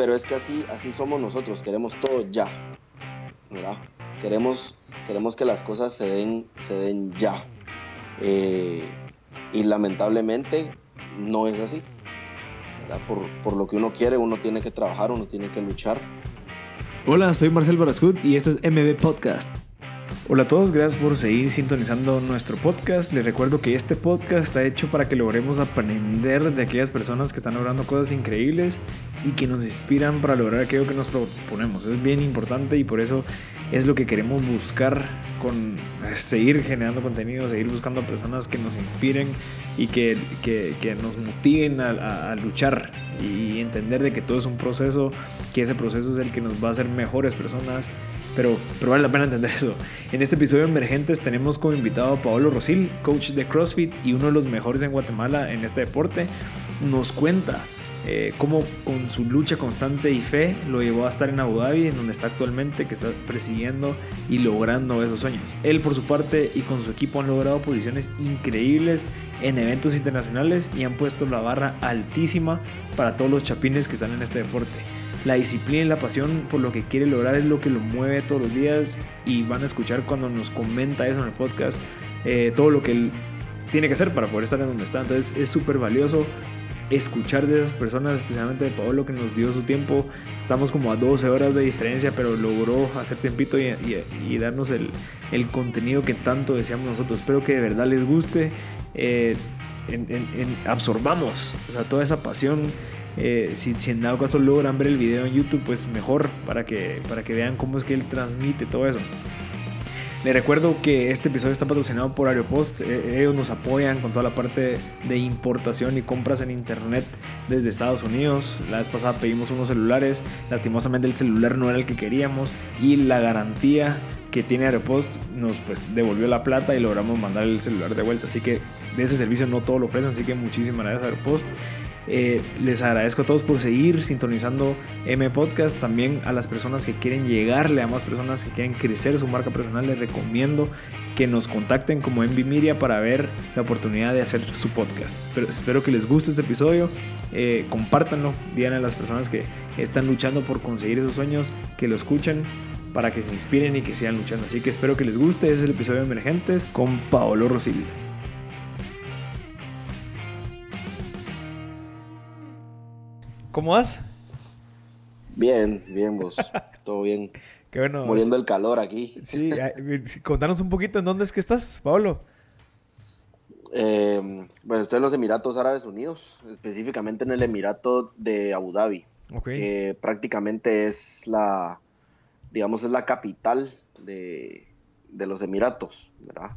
pero es que así, así somos nosotros, queremos todo ya. Queremos, queremos que las cosas se den, se den ya. Eh, y lamentablemente no es así. Por, por, lo que uno quiere, uno tiene que trabajar, uno tiene que luchar. Hola, soy Marcel Barascut y esto es MB Podcast. Hola a todos, gracias por seguir sintonizando nuestro podcast. Les recuerdo que este podcast está hecho para que logremos aprender de aquellas personas que están logrando cosas increíbles y que nos inspiran para lograr aquello que nos proponemos. Es bien importante y por eso es lo que queremos buscar con seguir generando contenido, seguir buscando personas que nos inspiren y que, que, nos motiven a, a, luchar y entender de que todo es un proceso, que ese proceso es el que nos va a hacer mejores personas pero, pero vale la pena entender eso. En este episodio de Emergentes tenemos como invitado a Paolo Rosil, coach de CrossFit y uno de los mejores en Guatemala en este deporte. Nos cuenta eh, cómo con su lucha constante y fe lo llevó a estar en Abu Dhabi, en donde está actualmente, que está persiguiendo y logrando esos sueños. Él por su parte y con su equipo han logrado posiciones increíbles en eventos internacionales y han puesto la barra altísima para todos los chapines que están en este deporte. La disciplina y la pasión por lo que quiere lograr es lo que lo mueve todos los días y van a escuchar cuando nos comenta eso en el podcast eh, todo lo que él tiene que hacer para poder estar en donde está. Entonces es súper valioso escuchar de esas personas, especialmente de Pablo que nos dio su tiempo. Estamos como a 12 horas de diferencia, pero logró hacer tiempito y, darnos el, contenido que tanto deseamos nosotros. Espero que de verdad les guste. Eh, absorbamos o sea, toda esa pasión eh, si, en dado caso logran ver el video en YouTube, pues mejor para que, para que vean cómo es que él transmite todo eso. Les recuerdo que este episodio está patrocinado por Aeropost. Eh, ellos nos apoyan con toda la parte de importación y compras en internet desde Estados Unidos. La vez pasada pedimos unos celulares. Lastimosamente el celular no era el que queríamos. Y la garantía que tiene Aeropost nos pues devolvió la plata y logramos mandar el celular de vuelta. Así que de ese servicio no todo lo ofrecen. Así que muchísimas gracias Aeropost. Eh, les agradezco a todos por seguir sintonizando M Podcast. También a las personas que quieren llegarle a más personas que quieren crecer su marca personal, les recomiendo que nos contacten como Envy Media para ver la oportunidad de hacer su podcast. Pero espero que les guste este episodio. Eh, compártanlo, digan a las personas que están luchando por conseguir esos sueños, que lo escuchen para que se inspiren y que sigan luchando. Así que espero que les guste. Este es el episodio de Emergentes con Paolo Rosillo. ¿Cómo vas? Bien, bien vos. Todo bien. Qué bueno. Muriendo el calor aquí. Sí, contanos un poquito en dónde es que estás, Pablo. Em, bueno, estoy en los Emiratos Árabes Unidos, específicamente en el Emirato de Abu Dhabi, que prácticamente es la, digamos, es la capital de, los Emiratos, ¿verdad?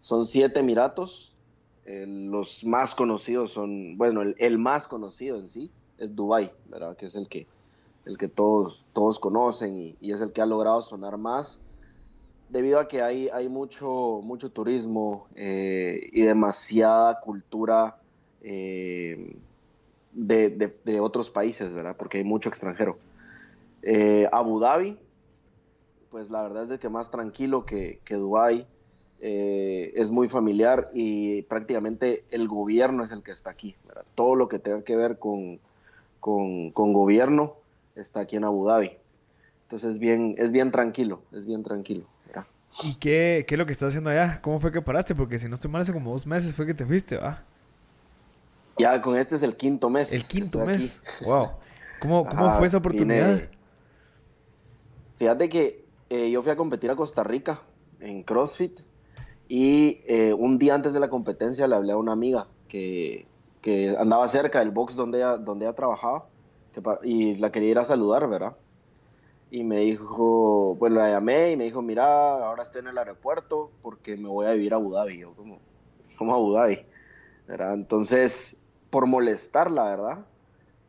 Son siete Emiratos, los más conocidos son, bueno, el, el, más conocido en sí es Dubai, ¿verdad? Que es el que, el que todos, todos conocen y, es el que ha logrado sonar más debido a que hay, hay mucho, mucho turismo eh, y demasiada cultura eh, de, otros países, ¿verdad? Porque hay mucho extranjero. Eh, Abu Dhabi, pues la verdad es de que más tranquilo que, que Dubái. es muy familiar y prácticamente el gobierno es el que está aquí. Todo lo que tenga que ver con, con, gobierno está aquí en Abu Dhabi. Entonces es bien, es bien tranquilo, es bien tranquilo. ¿Y qué, qué, es lo que estás haciendo allá? ¿Cómo fue que paraste? Porque si no estoy mal, hace como dos meses fue que te fuiste, ¿va? Ya con este es el quinto mes. El quinto mes. Wow. ¿Cómo, cómo fue esa oportunidad? Fíjate que eh, yo fui a competir a Costa Rica en CrossFit y eh, un día antes de la competencia le hablé a una amiga que, que andaba cerca del box donde ella, donde ella trabajaba y la quería ir a saludar, ¿verdad? Y me dijo, bueno, la llamé y me dijo, mira, ahora estoy en el aeropuerto porque me voy a vivir a Abu Dhabi. Yo como, Abu Dhabi, ¿verdad? Entonces, por molestarla, ¿verdad?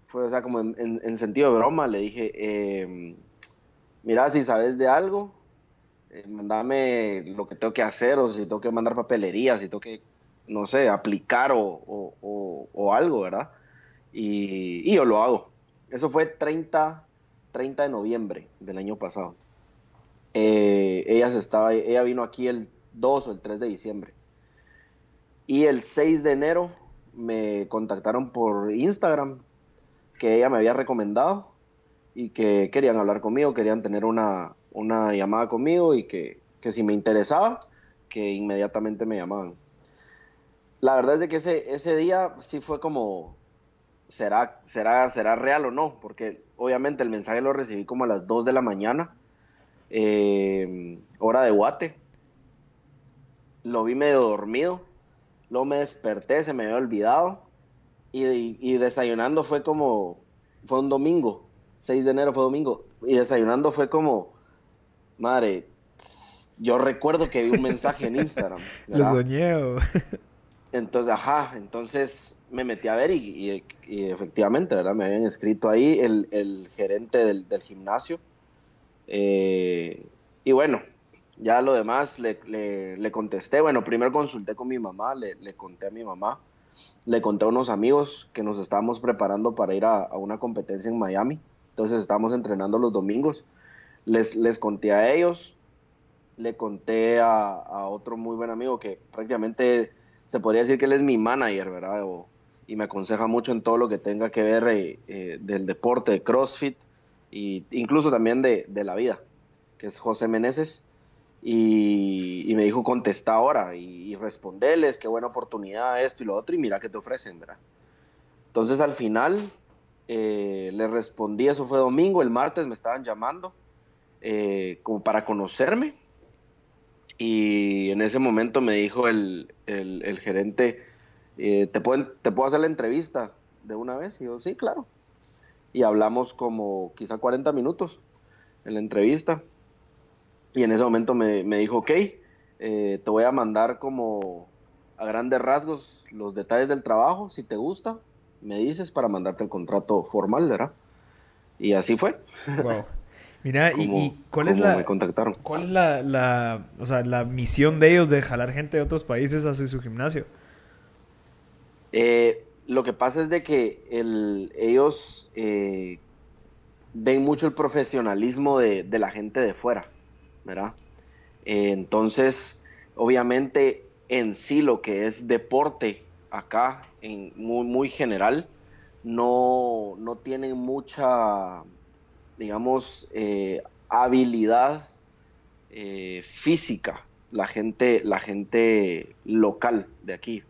Fue, o sea, como en, sentido de broma, le dije, em, mira, si sabes de algo, eh, mandame lo que tengo que hacer o si tengo que mandar papelería, si tengo que no sé, aplicar o, algo, ¿verdad? Y, yo lo hago. Eso fue 30, 30 de noviembre del año pasado. Eh, ella, estaba, ella vino aquí el 2 o el 3 de diciembre. Y el 6 de enero me contactaron por Instagram que ella me había recomendado y que querían hablar conmigo, querían tener una, una llamada conmigo y que, que si me interesaba, que inmediatamente me llamaban. La verdad es de que ese, ese día sí fue como, ¿será, será, ¿será real o no? Porque obviamente el mensaje lo recibí como a las 2 de la mañana, eh, hora de Guate. Lo vi medio dormido, luego me desperté, se me había olvidado y, y desayunando fue como, fue un domingo, 6 de enero fue domingo, y desayunando fue como, madre, yo recuerdo que vi un mensaje en Instagram. Lo soñé. Entonces, ajá, entonces me metí a ver y, efectivamente, ¿verdad? Me habían escrito ahí el, gerente del, gimnasio. Eh, y bueno, ya lo demás le, contesté. Bueno, primero consulté con mi mamá, le, conté a mi mamá, le conté a unos amigos que nos estábamos preparando para ir a, una competencia en Miami. Entonces estábamos entrenando los domingos. Les, les conté a ellos, le conté a otro muy buen amigo que prácticamente se podría decir que él es mi manager, ¿verdad? y me aconseja mucho en todo lo que tenga que ver eh, eh, del deporte, de CrossFit, e incluso también de, la vida, que es José Meneses. Y, me dijo, contesta ahora y, responderles, qué buena oportunidad esto y lo otro, y mira qué te ofrecen, ¿verdad? Entonces al final eh, le respondí, eso fue domingo, el martes me estaban llamando como para conocerme y en ese momento me dijo el, gerente, eh, ¿te, ¿te puedo hacer la entrevista de una vez? Y yo, sí, claro. Y hablamos como quizá 40 minutos en la entrevista. Y en ese momento me, dijo, ok, eh, te voy a mandar como a grandes rasgos los detalles del trabajo, si te gusta, me dices para mandarte el contrato formal, ¿verdad? Y así fue. Wow. Mira, y, cuál es la cuál es la, o sea, la misión de ellos de jalar gente de otros países hacia su gimnasio? Eh, lo que pasa es de que el, ellos eh, ven mucho el profesionalismo de, la gente de fuera, ¿verdad? Eh, entonces, obviamente, en sí lo que es deporte acá, en muy, muy general, no, no tienen mucha digamos, eh, habilidad eh, física, la gente, la gente local de aquí.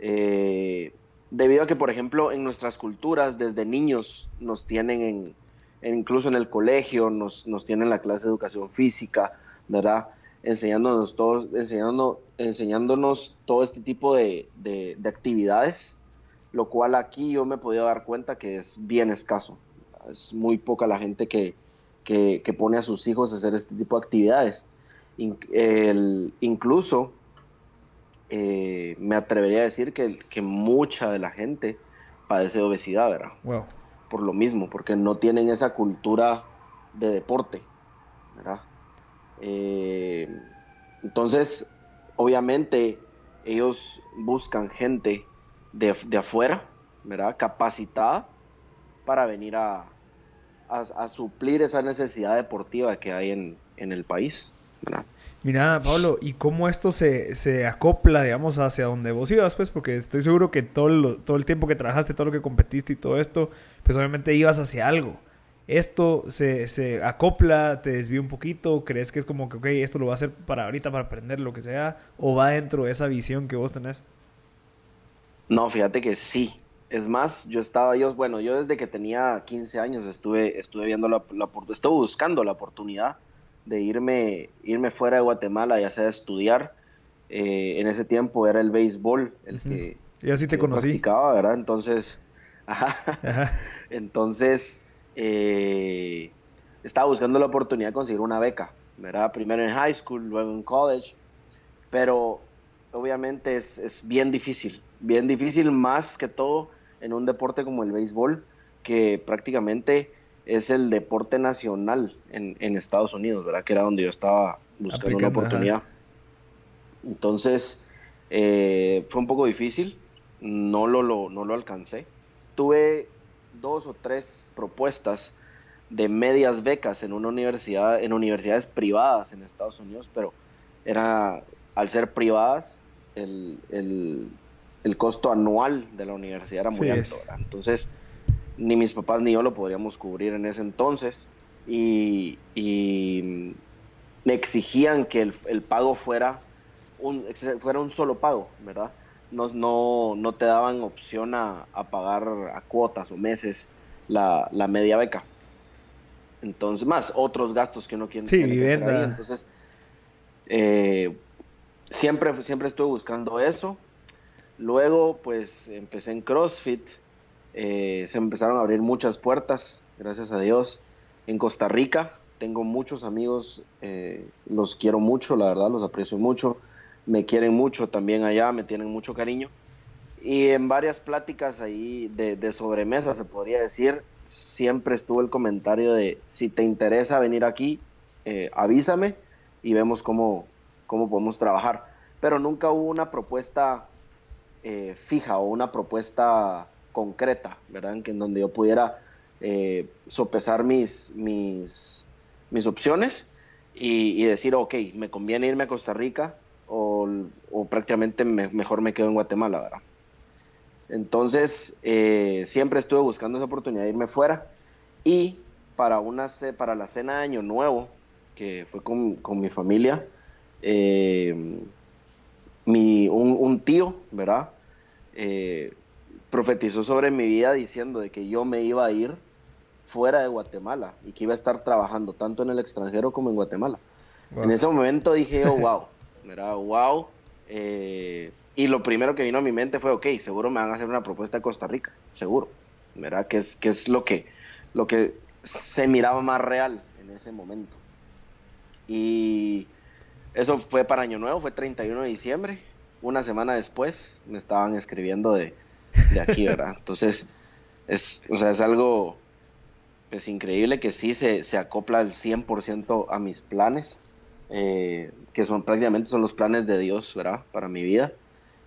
Eh, debido a que, por ejemplo, en nuestras culturas, desde niños nos tienen en, incluso en el colegio, nos, nos tienen la clase de educación física, ¿verdad? Enseñándonos, todos, enseñándonos, enseñándonos todo este tipo de, de actividades, lo cual aquí yo me podido dar cuenta que es bien escaso es muy poca la gente que, pone a sus hijos a hacer este tipo de actividades. incluso eh, me atrevería a decir que, que, mucha de la gente padece de obesidad, ¿verdad? Por lo mismo, porque no tienen esa cultura de deporte, ¿verdad? Eh, entonces, obviamente, ellos buscan gente de, de afuera, ¿verdad? Capacitada para venir a, a, suplir esa necesidad deportiva que hay en, el país. Mira, Pablo, ¿y cómo esto se, acopla, digamos, hacia donde vos ibas? Pues porque estoy seguro que todo, todo el tiempo que trabajaste, todo lo que competiste y todo esto, pues obviamente ibas hacia algo. ¿Esto se, acopla, te desvía un poquito? ¿Crees que es como que, ok, esto lo va a hacer para ahorita, para aprender lo que sea? ¿O va dentro de esa visión que vos tenés? No, fíjate que sí. Es más, yo estaba, yo, bueno, yo desde que tenía 15 años estuve, estuve viendo la, la estuve buscando la oportunidad de irme, irme fuera de Guatemala, ya sea estudiar. Eh, en ese tiempo era el béisbol el que, y así te conocí. practicaba, ¿verdad? Entonces, ajá. Entonces, eh, estaba buscando la oportunidad de conseguir una beca, ¿verdad? Primero en high school, luego en college, pero obviamente es, es bien difícil, bien difícil más que todo en un deporte como el béisbol, que prácticamente es el deporte nacional en, Estados Unidos, ¿verdad? Que era donde yo estaba buscando una oportunidad. Entonces, eh, fue un poco difícil, no lo, no lo alcancé. Tuve dos o tres propuestas de medias becas en una universidad, en universidades privadas en Estados Unidos, pero era, al ser privadas, el, el costo anual de la universidad era muy alto. Entonces, ni mis papás ni yo lo podríamos cubrir en ese entonces y, me exigían que el, pago fuera un, fuera un solo pago, ¿verdad? No, no, no te daban opción a, pagar a cuotas o meses la, media beca. Entonces, más otros gastos que uno quiere, sí, Entonces, eh, siempre, siempre estuve buscando eso. Luego, pues empecé en CrossFit. Eh, se empezaron a abrir muchas puertas, gracias a Dios. En Costa Rica tengo muchos amigos, eh, los quiero mucho, la verdad, los aprecio mucho. Me quieren mucho también allá, me tienen mucho cariño. Y en varias pláticas ahí de, sobremesa, se podría decir, siempre estuvo el comentario de, si te interesa venir aquí, eh, avísame y vemos cómo, cómo podemos trabajar. Pero nunca hubo una propuesta eh, fija o una propuesta concreta, ¿verdad? En, donde yo pudiera eh, sopesar mis, mis, mis opciones y, decir, ok, me conviene irme a Costa Rica o, prácticamente mejor me quedo en Guatemala, ¿verdad? Entonces, eh, siempre estuve buscando esa oportunidad de irme fuera y para, una, para la cena de Año Nuevo, que fue con, con mi familia, eh, mi, un, tío, ¿verdad? Eh, profetizó sobre mi vida diciendo de que yo me iba a ir fuera de Guatemala y que iba a estar trabajando tanto en el extranjero como en Guatemala. En ese momento dije, oh, wow, ¿verdad? Wow. Eh, y lo primero que vino a mi mente fue, ok, seguro me van a hacer una propuesta de Costa Rica, seguro, ¿verdad? Que es, que es lo, que, lo que se miraba más real en ese momento. Y eso fue para Año Nuevo, fue 31 de diciembre. Una semana después me estaban escribiendo de, aquí, ¿verdad? Entonces, es, o sea, es algo pues, increíble que sí se, se acopla al 100% a mis planes, eh, que son prácticamente son los planes de Dios, ¿verdad? Para mi vida.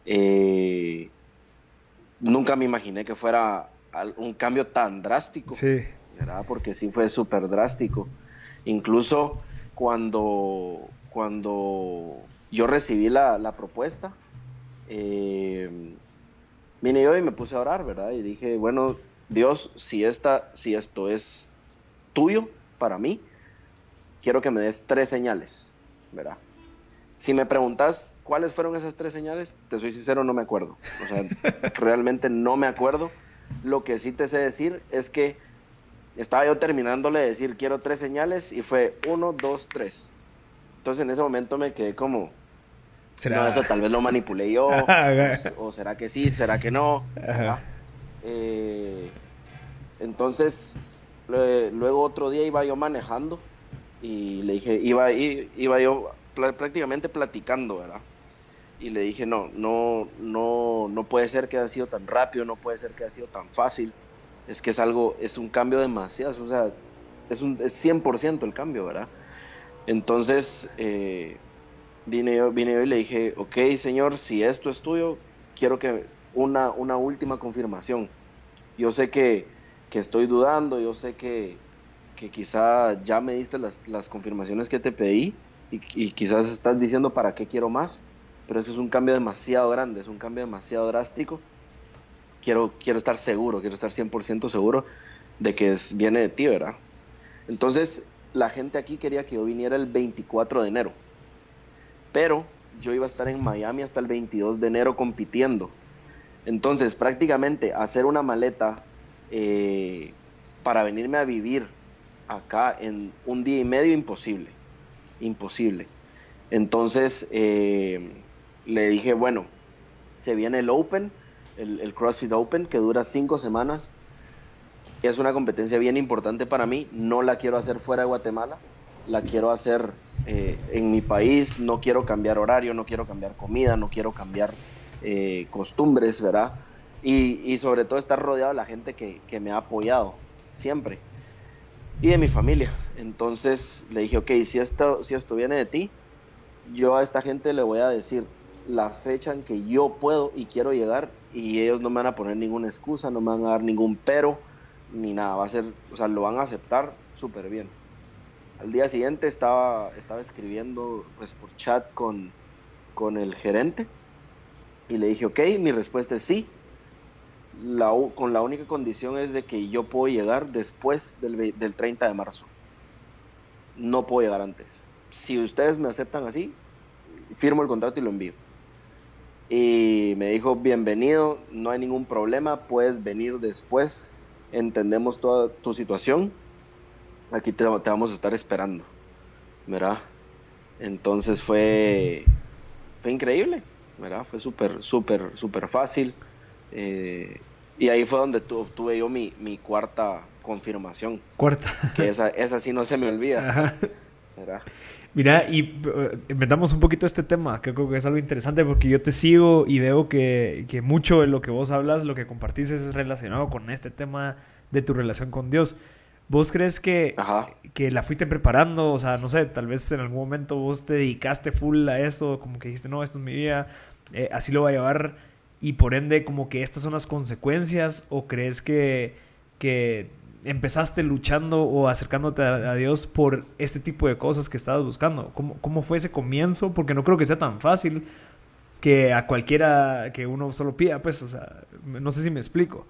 Eh, nunca me imaginé que fuera un cambio tan drástico, sí. ¿verdad? Porque sí fue súper drástico. Incluso cuando cuando yo recibí la, propuesta, eh, vine yo y me puse a orar, ¿verdad? Y dije, bueno, Dios, si, esta, si esto es tuyo para mí, quiero que me des tres señales, ¿verdad? Si me preguntas cuáles fueron esas tres señales, te soy sincero, no me acuerdo. O sea, realmente no me acuerdo. Lo que sí te sé decir es que estaba yo terminándole de decir quiero tres señales y fue uno, dos, tres. Entonces en ese momento me quedé como, ¿Será? no, eso tal vez lo manipulé yo, o, será que sí, será que no. Eh, entonces, luego otro día iba yo manejando y le dije, iba, iba yo prácticamente platicando, ¿verdad? Y le dije, no, no, no, no puede ser que haya sido tan rápido, no puede ser que haya sido tan fácil. Es que es algo, es un cambio demasiado, o sea, es, un, es 100% el cambio, ¿verdad? Entonces, eh, vine, yo, vine y le dije, ok, señor, si esto es tuyo, quiero que una, una última confirmación. Yo sé que, estoy dudando, yo sé que, quizá ya me diste las, confirmaciones que te pedí y, quizás estás diciendo para qué quiero más, pero eso es un cambio demasiado grande, es un cambio demasiado drástico. Quiero, quiero estar seguro, quiero estar 100% seguro de que viene de ti, ¿verdad? Entonces, la gente aquí quería que yo viniera el 24 de enero. Pero yo iba a estar en Miami hasta el 22 de enero compitiendo. Entonces, prácticamente hacer una maleta eh, para venirme a vivir acá en un día y medio, imposible. Imposible. Entonces, eh, le dije, bueno, se viene el Open, el, el CrossFit Open, que dura cinco semanas es una competencia bien importante para mí. No la quiero hacer fuera de Guatemala, la quiero hacer eh, en mi país. No quiero cambiar horario, no quiero cambiar comida, no quiero cambiar eh, costumbres, ¿verdad? Y, sobre todo estar rodeado de la gente que, me ha apoyado siempre y de mi familia. Entonces le dije, ok, si esto, si esto viene de ti, yo a esta gente le voy a decir la fecha en que yo puedo y quiero llegar y ellos no me van a poner ninguna excusa, no me van a dar ningún pero ni nada, va a ser, o sea, lo van a aceptar súper bien. Al día siguiente estaba, estaba escribiendo pues por chat con, con el gerente y le dije, ok, mi respuesta es sí, con la única condición es de que yo puedo llegar después del, del 30 de marzo. No puedo llegar antes. Si ustedes me aceptan así, firmo el contrato y lo envío. Y me dijo, bienvenido, no hay ningún problema, puedes venir después, entendemos toda tu situación, aquí te, vamos a estar esperando, ¿verdad? Entonces fue, fue increíble, ¿verdad? Fue súper, súper, súper fácil. Eh, y ahí fue donde tuve yo mi, mi, cuarta confirmación. Cuarta. Que esa, esa sí no se me olvida. Mira, y uh, inventamos un poquito este tema, que creo que es algo interesante porque yo te sigo y veo que, que, mucho de lo que vos hablas, lo que compartís es relacionado con este tema de tu relación con Dios. ¿Vos crees que, que la fuiste preparando? O sea, no sé, tal vez en algún momento vos te dedicaste full a esto, como que dijiste, no, esto es mi vida, eh, así lo voy a llevar y por ende como que estas son las consecuencias o crees que, que empezaste luchando o acercándote a, Dios por este tipo de cosas que estabas buscando? ¿Cómo, ¿Cómo, fue ese comienzo? Porque no creo que sea tan fácil que a cualquiera que uno solo pida, pues, o sea, no sé si me explico.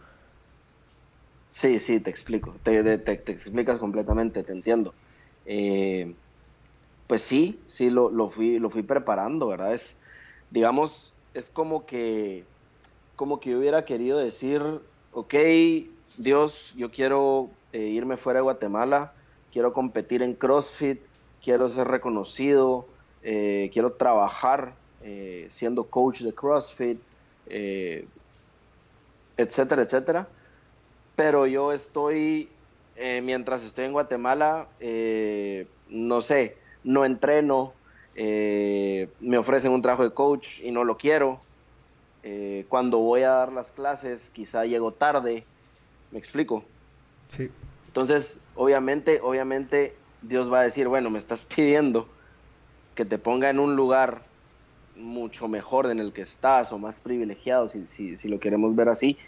Sí, sí, te explico, te, te, explicas completamente, te entiendo. Eh, pues sí, sí, lo, lo, fui, lo fui preparando, ¿verdad? Es, digamos, es como que, como que yo hubiera querido decir, ok, Dios, yo quiero eh, irme fuera de Guatemala, quiero competir en CrossFit, quiero ser reconocido, eh, quiero trabajar eh, siendo coach de CrossFit, etcétera, etcétera. Pero yo estoy, mientras estoy en Guatemala, no sé, no entreno, me ofrecen un trabajo de coach y no lo quiero, eh, cuando voy a dar las clases, quizá llego tarde. ¿Me explico? Sí. Entonces, obviamente, obviamente, Dios va a decir, bueno, me estás pidiendo que te ponga en un lugar mucho mejor en el que estás o más privilegiado, si, si, lo queremos ver así,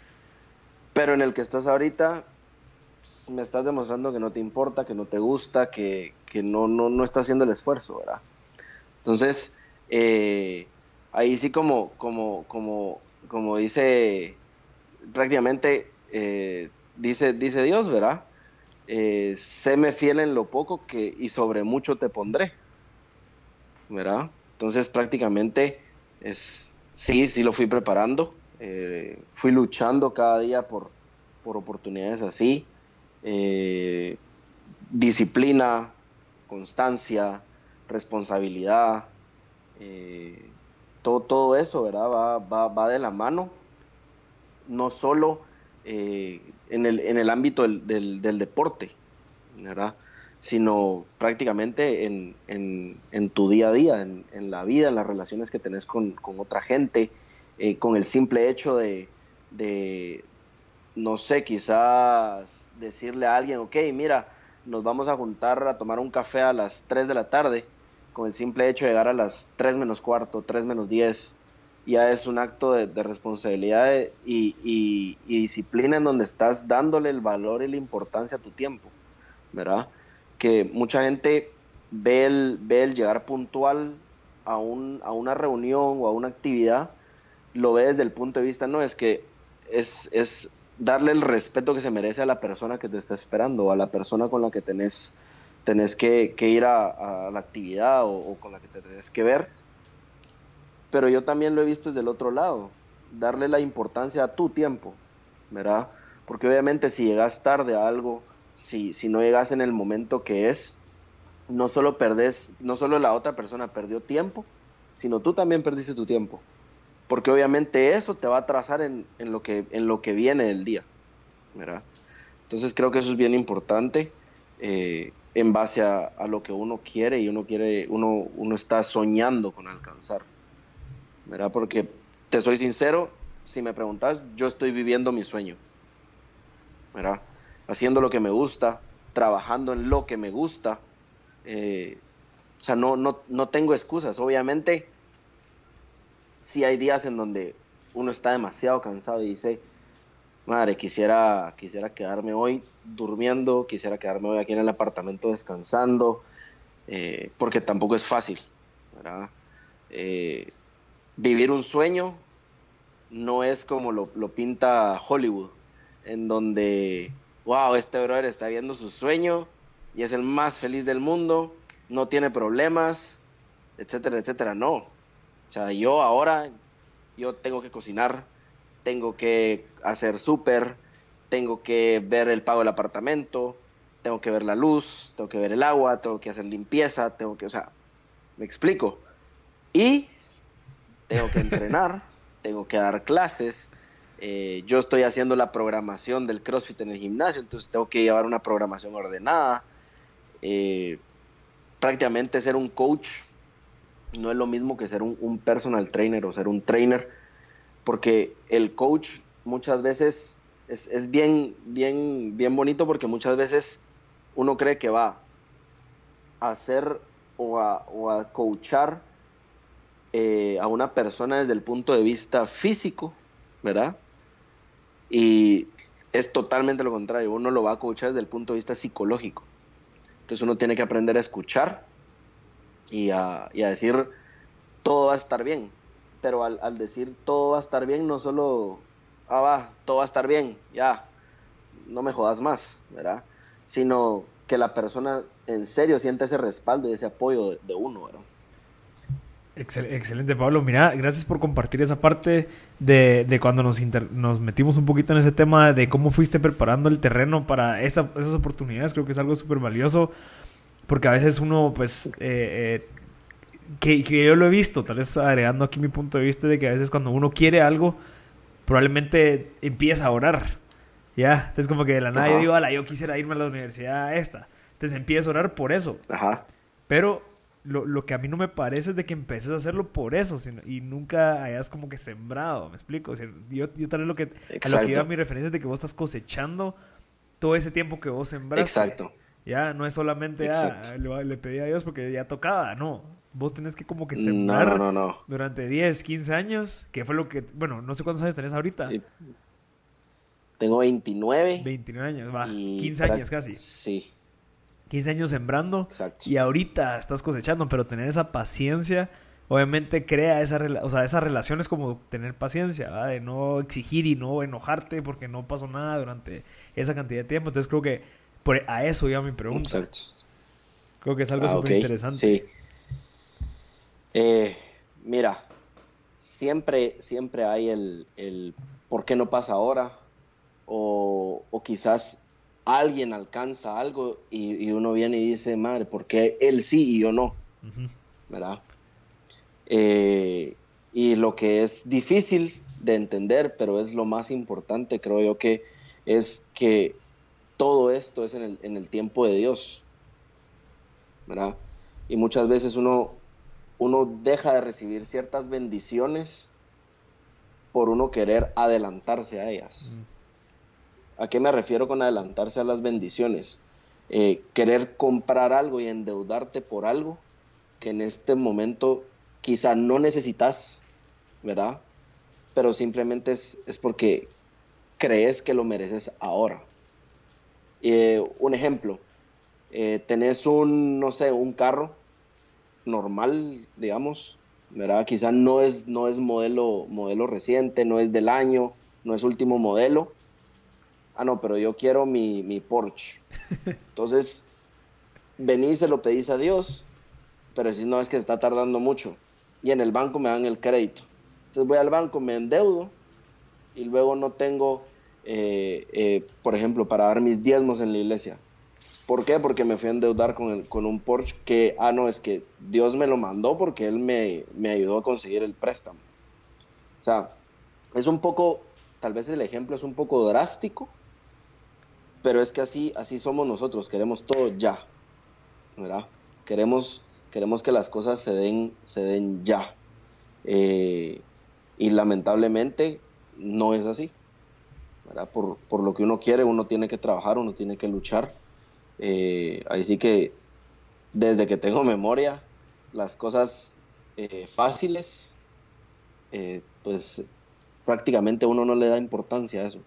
pero en el que estás ahorita, pues, me estás demostrando que no te importa, que no te gusta, que, que no, no, no estás haciendo el esfuerzo, ¿verdad? Entonces, eh, ahí sí como, como, como, como dice prácticamente, eh, dice, dice Dios, ¿verdad? Eh, séme fiel en lo poco que, y sobre mucho te pondré, ¿verdad? Entonces prácticamente es, sí, sí lo fui preparando, eh, fui luchando cada día por, por oportunidades así, disciplina, constancia, responsabilidad, todo, eso, ¿verdad? Va, va, de la mano, no solo eh, en, el, en, el, ámbito del, deporte, ¿verdad? Sino prácticamente en, en, tu día a día, en, la vida, en las relaciones que tenés con, otra gente, eh, con el simple hecho de, de, no sé, quizás decirle a alguien, ok, mira, nos vamos a juntar a tomar un café a las 3 de la tarde con el simple hecho de llegar a las 3 menos cuarto, 3 menos 10, ya es un acto de, responsabilidad y, disciplina en donde estás dándole el valor y la importancia a tu tiempo, ¿verdad? Que mucha gente ve el, llegar puntual a, un, a una reunión o a una actividad, lo ve desde el punto de vista, no, es que es, es darle el respeto que se merece a la persona que te está esperando, o a la persona con la que tenés tenés que, ir a, la actividad o, con la que te tenés que ver. Pero yo también lo he visto desde el otro lado, darle la importancia a tu tiempo, ¿verdad? Porque obviamente si llegas tarde a algo, si, si no llegas en el momento que es, no solo perdés, no solo la otra persona perdió tiempo, sino tú también perdiste tu tiempo. Porque obviamente eso te va a atrasar en, en, lo, que, en lo que viene del día, ¿verdad? Entonces creo que eso es bien importante. Eh, en base a, lo que uno quiere y uno quiere, uno, uno está soñando con alcanzar. ¿Verdad? Porque te soy sincero, si me preguntas, yo estoy viviendo mi sueño. ¿Verdad? Haciendo lo que me gusta, trabajando en lo que me gusta. Eh, o sea, no, no, no tengo excusas. Obviamente, sí hay días en donde uno está demasiado cansado y dice, madre, quisiera, quisiera quedarme hoy durmiendo, quisiera quedarme hoy aquí en el apartamento descansando, eh, porque tampoco es fácil. Eh, vivir un sueño no es como lo, lo pinta Hollywood, en donde, wow, este brother está viendo su sueño y es el más feliz del mundo, no tiene problemas, etcétera, etcétera. No. O sea, yo ahora, yo tengo que cocinar, tengo que hacer súper, tengo que ver el pago del apartamento, tengo que ver la luz, tengo que ver el agua, tengo que hacer limpieza, tengo que, o sea, me explico. Y tengo que entrenar, tengo que dar clases. Eh, yo estoy haciendo la programación del CrossFit en el gimnasio, entonces tengo que llevar una programación ordenada. Eh, prácticamente ser un coach no es lo mismo que ser un, personal trainer o ser un trainer, porque el coach muchas veces es, bien, bien, bien bonito porque muchas veces uno cree que va a hacer o a, o a coachar eh, a una persona desde el punto de vista físico, ¿verdad? Y es totalmente lo contrario, uno lo va a coachar desde el punto de vista psicológico. Entonces uno tiene que aprender a escuchar y a, decir todo va a estar bien. Pero al, decir todo va a estar bien, no solo, ah, va, todo va a estar bien, ya, no me jodas más, ¿verdad? Sino que la persona en serio siente ese respaldo y ese apoyo de, uno, ¿verdad? Excelente, Pablo. Mira, gracias por compartir esa parte de, cuando nos, nos metimos un poquito en ese tema de cómo fuiste preparando el terreno para esas oportunidades. Creo que es algo súper valioso porque a veces uno, pues, eh, eh, que, yo lo he visto, tal vez agregando aquí mi punto de vista de que a veces cuando uno quiere algo, probablemente empieza a orar. Ya, entonces como que de la nada yo digo, ala, yo quisiera irme a la universidad esta. Entonces empiezo a orar por eso. Ajá. Pero lo, lo, que a mí no me parece es de que empeces a hacerlo por eso y nunca hayas como que sembrado, ¿me explico? O sea, yo, yo tal vez lo que, a lo que iba mi referencia es de que vos estás cosechando todo ese tiempo que vos sembraste. Exacto. Ya, no es solamente, ah, le, pedí a Dios porque ya tocaba, no. Vos tenés que como que sembrar no, no, durante 10, 15 años, que fue lo que, bueno, no sé cuántos años tenés ahorita. Tengo 29. 29 años, va, 15 años casi. Sí. 15 años sembrando y ahorita estás cosechando, pero tener esa paciencia obviamente crea esa, o sea, esas relaciones como tener paciencia, de no exigir y no enojarte porque no pasó nada durante esa cantidad de tiempo. Entonces creo que por, a eso iba mi pregunta. Exacto. Creo que es algo ah, súper interesante. Sí. Eh, mira, siempre, siempre hay el, el, por qué no pasa ahora o, o quizás alguien alcanza algo y, uno viene y dice, madre, ¿por qué él sí y yo no? ¿Verdad? Eh, y lo que es difícil de entender, pero es lo más importante, creo yo que es que todo esto es en el, en el tiempo de Dios. ¿Verdad? Y muchas veces uno, uno deja de recibir ciertas bendiciones por uno querer adelantarse a ellas. ¿A qué me refiero con adelantarse a las bendiciones? Eh, querer comprar algo y endeudarte por algo que en este momento quizá no necesitas, ¿verdad? Pero simplemente es, porque crees que lo mereces ahora. Eh, un ejemplo, eh, tenés un, no sé, un carro normal, digamos, ¿verdad? Quizá no es, no es modelo, modelo reciente, no es del año, no es último modelo, ah, no, pero yo quiero mi, mi Porsche. Entonces, venís se lo pedís a Dios, pero si no es que se está tardando mucho. Y en el banco me dan el crédito. Entonces voy al banco, me endeudo y luego no tengo, eh, eh, por ejemplo, para dar mis diezmos en la iglesia. ¿Por qué? Porque me fui a endeudar con, el, con un Porsche que, ah, no, es que Dios me lo mandó porque Él me, me ayudó a conseguir el préstamo. O sea, es un poco, tal vez el ejemplo es un poco drástico, pero es que así, así somos nosotros, queremos todo ya, ¿verdad? Queremos, queremos que las cosas se den, se den ya. Eh, y lamentablemente no es así. ¿verdad? Por, lo que uno quiere, uno tiene que trabajar, uno tiene que luchar. Eh, ahí sí que desde que tengo memoria, las cosas eh, fáciles, pues prácticamente uno no le da importancia a eso.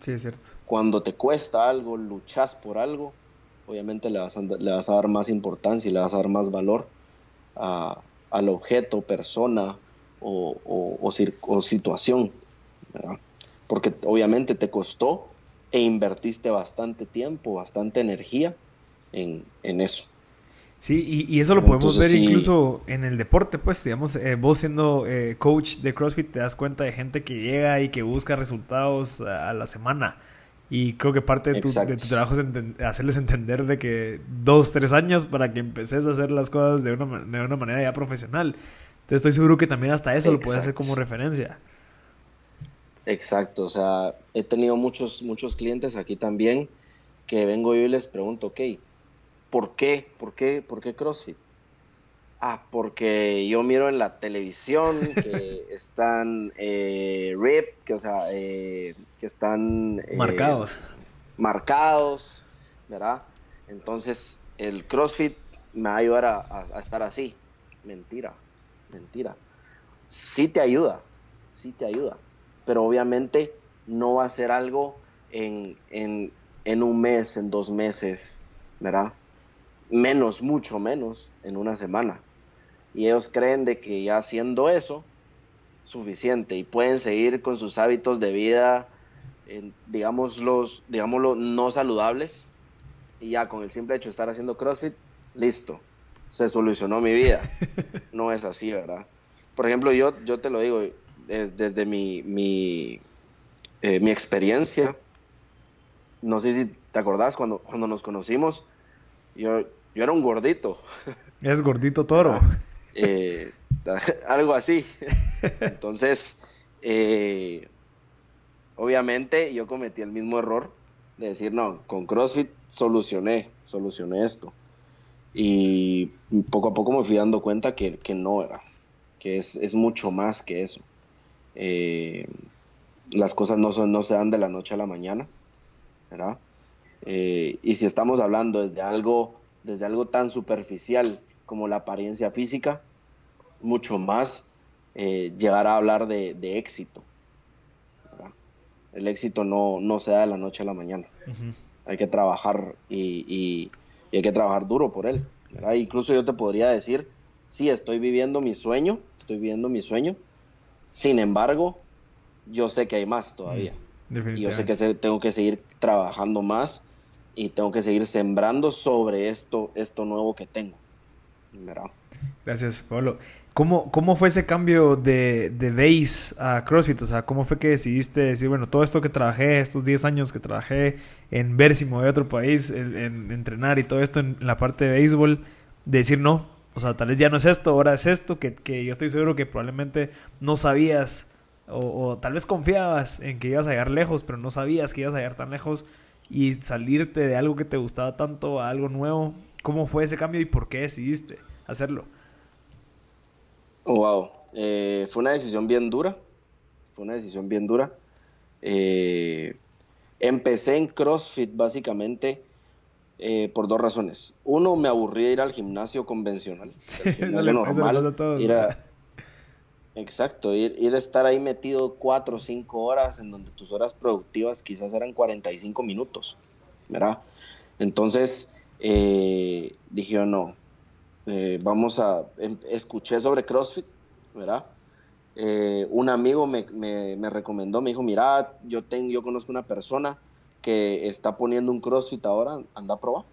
Sí, es cierto. Cuando te cuesta algo, luchas por algo, obviamente le vas a, le vas a dar más importancia y le vas a dar más valor al objeto, persona o, o, situación. Porque obviamente te costó e invertiste bastante tiempo, bastante energía en, eso. Sí, y, eso lo podemos ver incluso en el deporte, pues, digamos, eh, vos siendo eh, coach de CrossFit te das cuenta de gente que llega y que busca resultados a, la semana. Y creo que parte de tu, trabajo es hacerles entender de que dos, tres años para que empeces a hacer las cosas de una, de una manera ya profesional. Entonces estoy seguro que también hasta eso lo puedes hacer como referencia. Exacto, o sea, he tenido muchos, muchos clientes aquí también que vengo yo y les pregunto, ok, ¿por qué? ¿Por qué? ¿Por qué CrossFit? Ah, porque yo miro en la televisión que están eh, RIP, que o sea, eh, que están eh, marcados. Marcados, ¿verdad? Entonces, el CrossFit me va a ayudar a estar así. Mentira, mentira. Sí te ayuda, sí te ayuda pero obviamente no va a ser algo en, un mes, en dos meses, ¿verdad? Menos, mucho menos en una semana. Y ellos creen de que ya haciendo eso, suficiente y pueden seguir con sus hábitos de vida, digamos los, digámoslo, no saludables. Y ya con el simple hecho de estar haciendo CrossFit, listo, se solucionó mi vida. No es así, ¿verdad? Por ejemplo, yo, yo te lo digo, desde mi, mi, eh, mi, experiencia, no sé si te acordás, cuando, cuando nos conocimos, yo, yo era un gordito. Es gordito toro. Eh, algo así. Entonces, eh, obviamente yo cometí el mismo error de decir, no, con CrossFit solucioné, solucioné esto. Y poco a poco me fui dando cuenta que, que no era, que es, es, mucho más que eso. Eh, las cosas no, son, no se dan de la noche a la mañana, ¿verdad? Eh, y si estamos hablando desde algo, desde algo tan superficial como la apariencia física, mucho más eh, llegar a hablar de, éxito. El éxito no, no, se da de la noche a la mañana. Hay que trabajar y, hay que trabajar duro por él. Incluso yo te podría decir, sí, estoy viviendo mi sueño, estoy viviendo mi sueño, sin embargo, yo sé que hay más todavía. Y yo sé que tengo que seguir trabajando más y tengo que seguir sembrando sobre esto, esto nuevo que tengo. Gracias, Pablo. ¿Cómo, ¿Cómo fue ese cambio de, de base a CrossFit? O sea, ¿cómo fue que decidiste decir, bueno, todo esto que trabajé, estos 10 años que trabajé en ver si me otro país, en, entrenar y todo esto en la parte de béisbol, decir no, o sea, tal vez ya no es esto, ahora es esto, que, yo estoy seguro que probablemente no sabías o, tal vez confiabas en que ibas a llegar lejos, pero no sabías que ibas a llegar tan lejos y salirte de algo que te gustaba tanto a algo nuevo. ¿Cómo fue ese cambio y por qué decidiste hacerlo? wow, eh, fue una decisión bien dura, fue una decisión bien dura. Eh, empecé en CrossFit básicamente eh, por dos razones. Uno, me aburrí de ir al gimnasio convencional, el gimnasio normal. exacto, ir, a estar ahí metido cuatro o cinco horas en donde tus horas productivas quizás eran 45 minutos, ¿verdad? Entonces eh, dije yo, no, eh, vamos a, em, escuché sobre CrossFit, ¿verdad? un amigo me, me, recomendó, me dijo, mira, yo, tengo, yo conozco una persona que está poniendo un CrossFit ahora, anda a probar.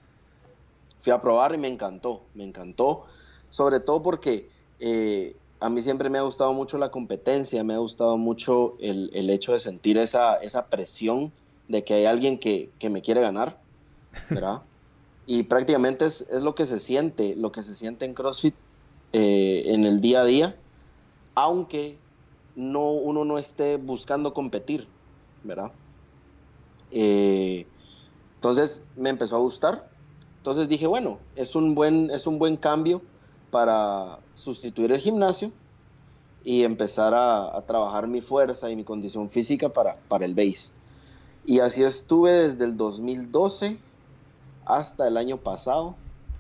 Fui a probar y me encantó, me encantó, sobre todo porque eh, a mí siempre me ha gustado mucho la competencia, me ha gustado mucho el, hecho de sentir esa, esa, presión de que hay alguien que, me quiere ganar, ¿verdad? y prácticamente es, lo que se siente, lo que se siente en CrossFit eh, en el día a día, aunque no, uno no esté buscando competir, ¿verdad? Eh, entonces me empezó a gustar. Entonces dije, bueno, es un buen, es un buen cambio para sustituir el gimnasio y empezar a, trabajar mi fuerza y mi condición física para, para el base. Y así estuve desde el 2012 hasta el año pasado,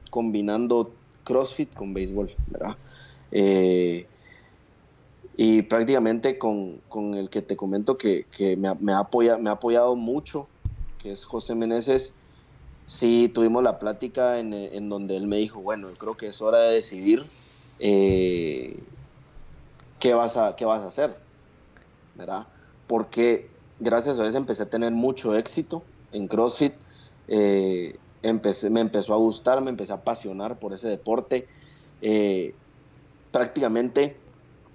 combinando CrossFit con béisbol, ¿verdad? Eh, y prácticamente con, el que te comento que, me, ha, me, ha apoyado mucho, que es José Meneses, sí tuvimos la plática en, donde él me dijo, bueno, creo que es hora de decidir eh, qué, vas a, qué vas a hacer, ¿verdad? porque gracias a eso empecé a tener mucho éxito en CrossFit. Eh, me empezó a gustar, me empecé a apasionar por ese deporte. Eh, prácticamente,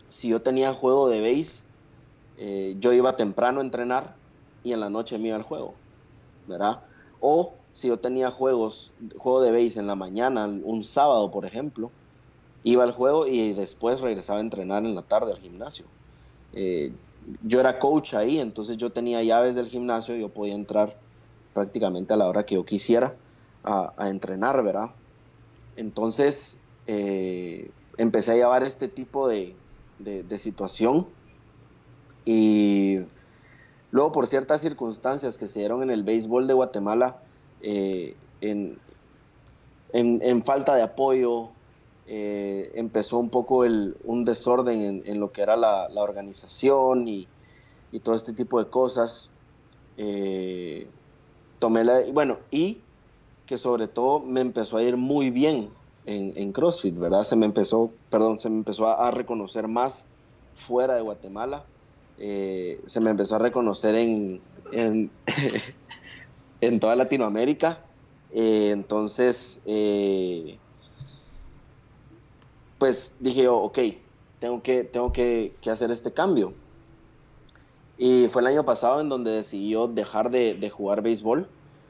si yo tenía juego de base, eh, yo iba temprano a entrenar y en la noche me iba al juego, ¿verdad? O si yo tenía juegos, juego de base en la mañana, un sábado, por ejemplo, iba al juego y después regresaba a entrenar en la tarde al gimnasio. Eh, yo era coach ahí, entonces yo tenía llaves del gimnasio, yo podía entrar prácticamente a la hora que yo quisiera a, entrenar, ¿verdad? Entonces eh, empecé a llevar este tipo de, situación y luego por ciertas circunstancias que se dieron en el béisbol de Guatemala, eh, en, falta de apoyo, eh, empezó un poco un desorden en, lo que era la, organización y, todo este tipo de cosas. tomé la, bueno, y que sobre todo me empezó a ir muy bien en, CrossFit, ¿verdad? Se me empezó, perdón, se me empezó a, reconocer más fuera de Guatemala. Eh, se me empezó a reconocer en, en, toda Latinoamérica. Eh, entonces, eh, pues dije yo, ok, tengo que, tengo que, hacer este cambio. Y fue el año pasado en donde decidí dejar de, jugar béisbol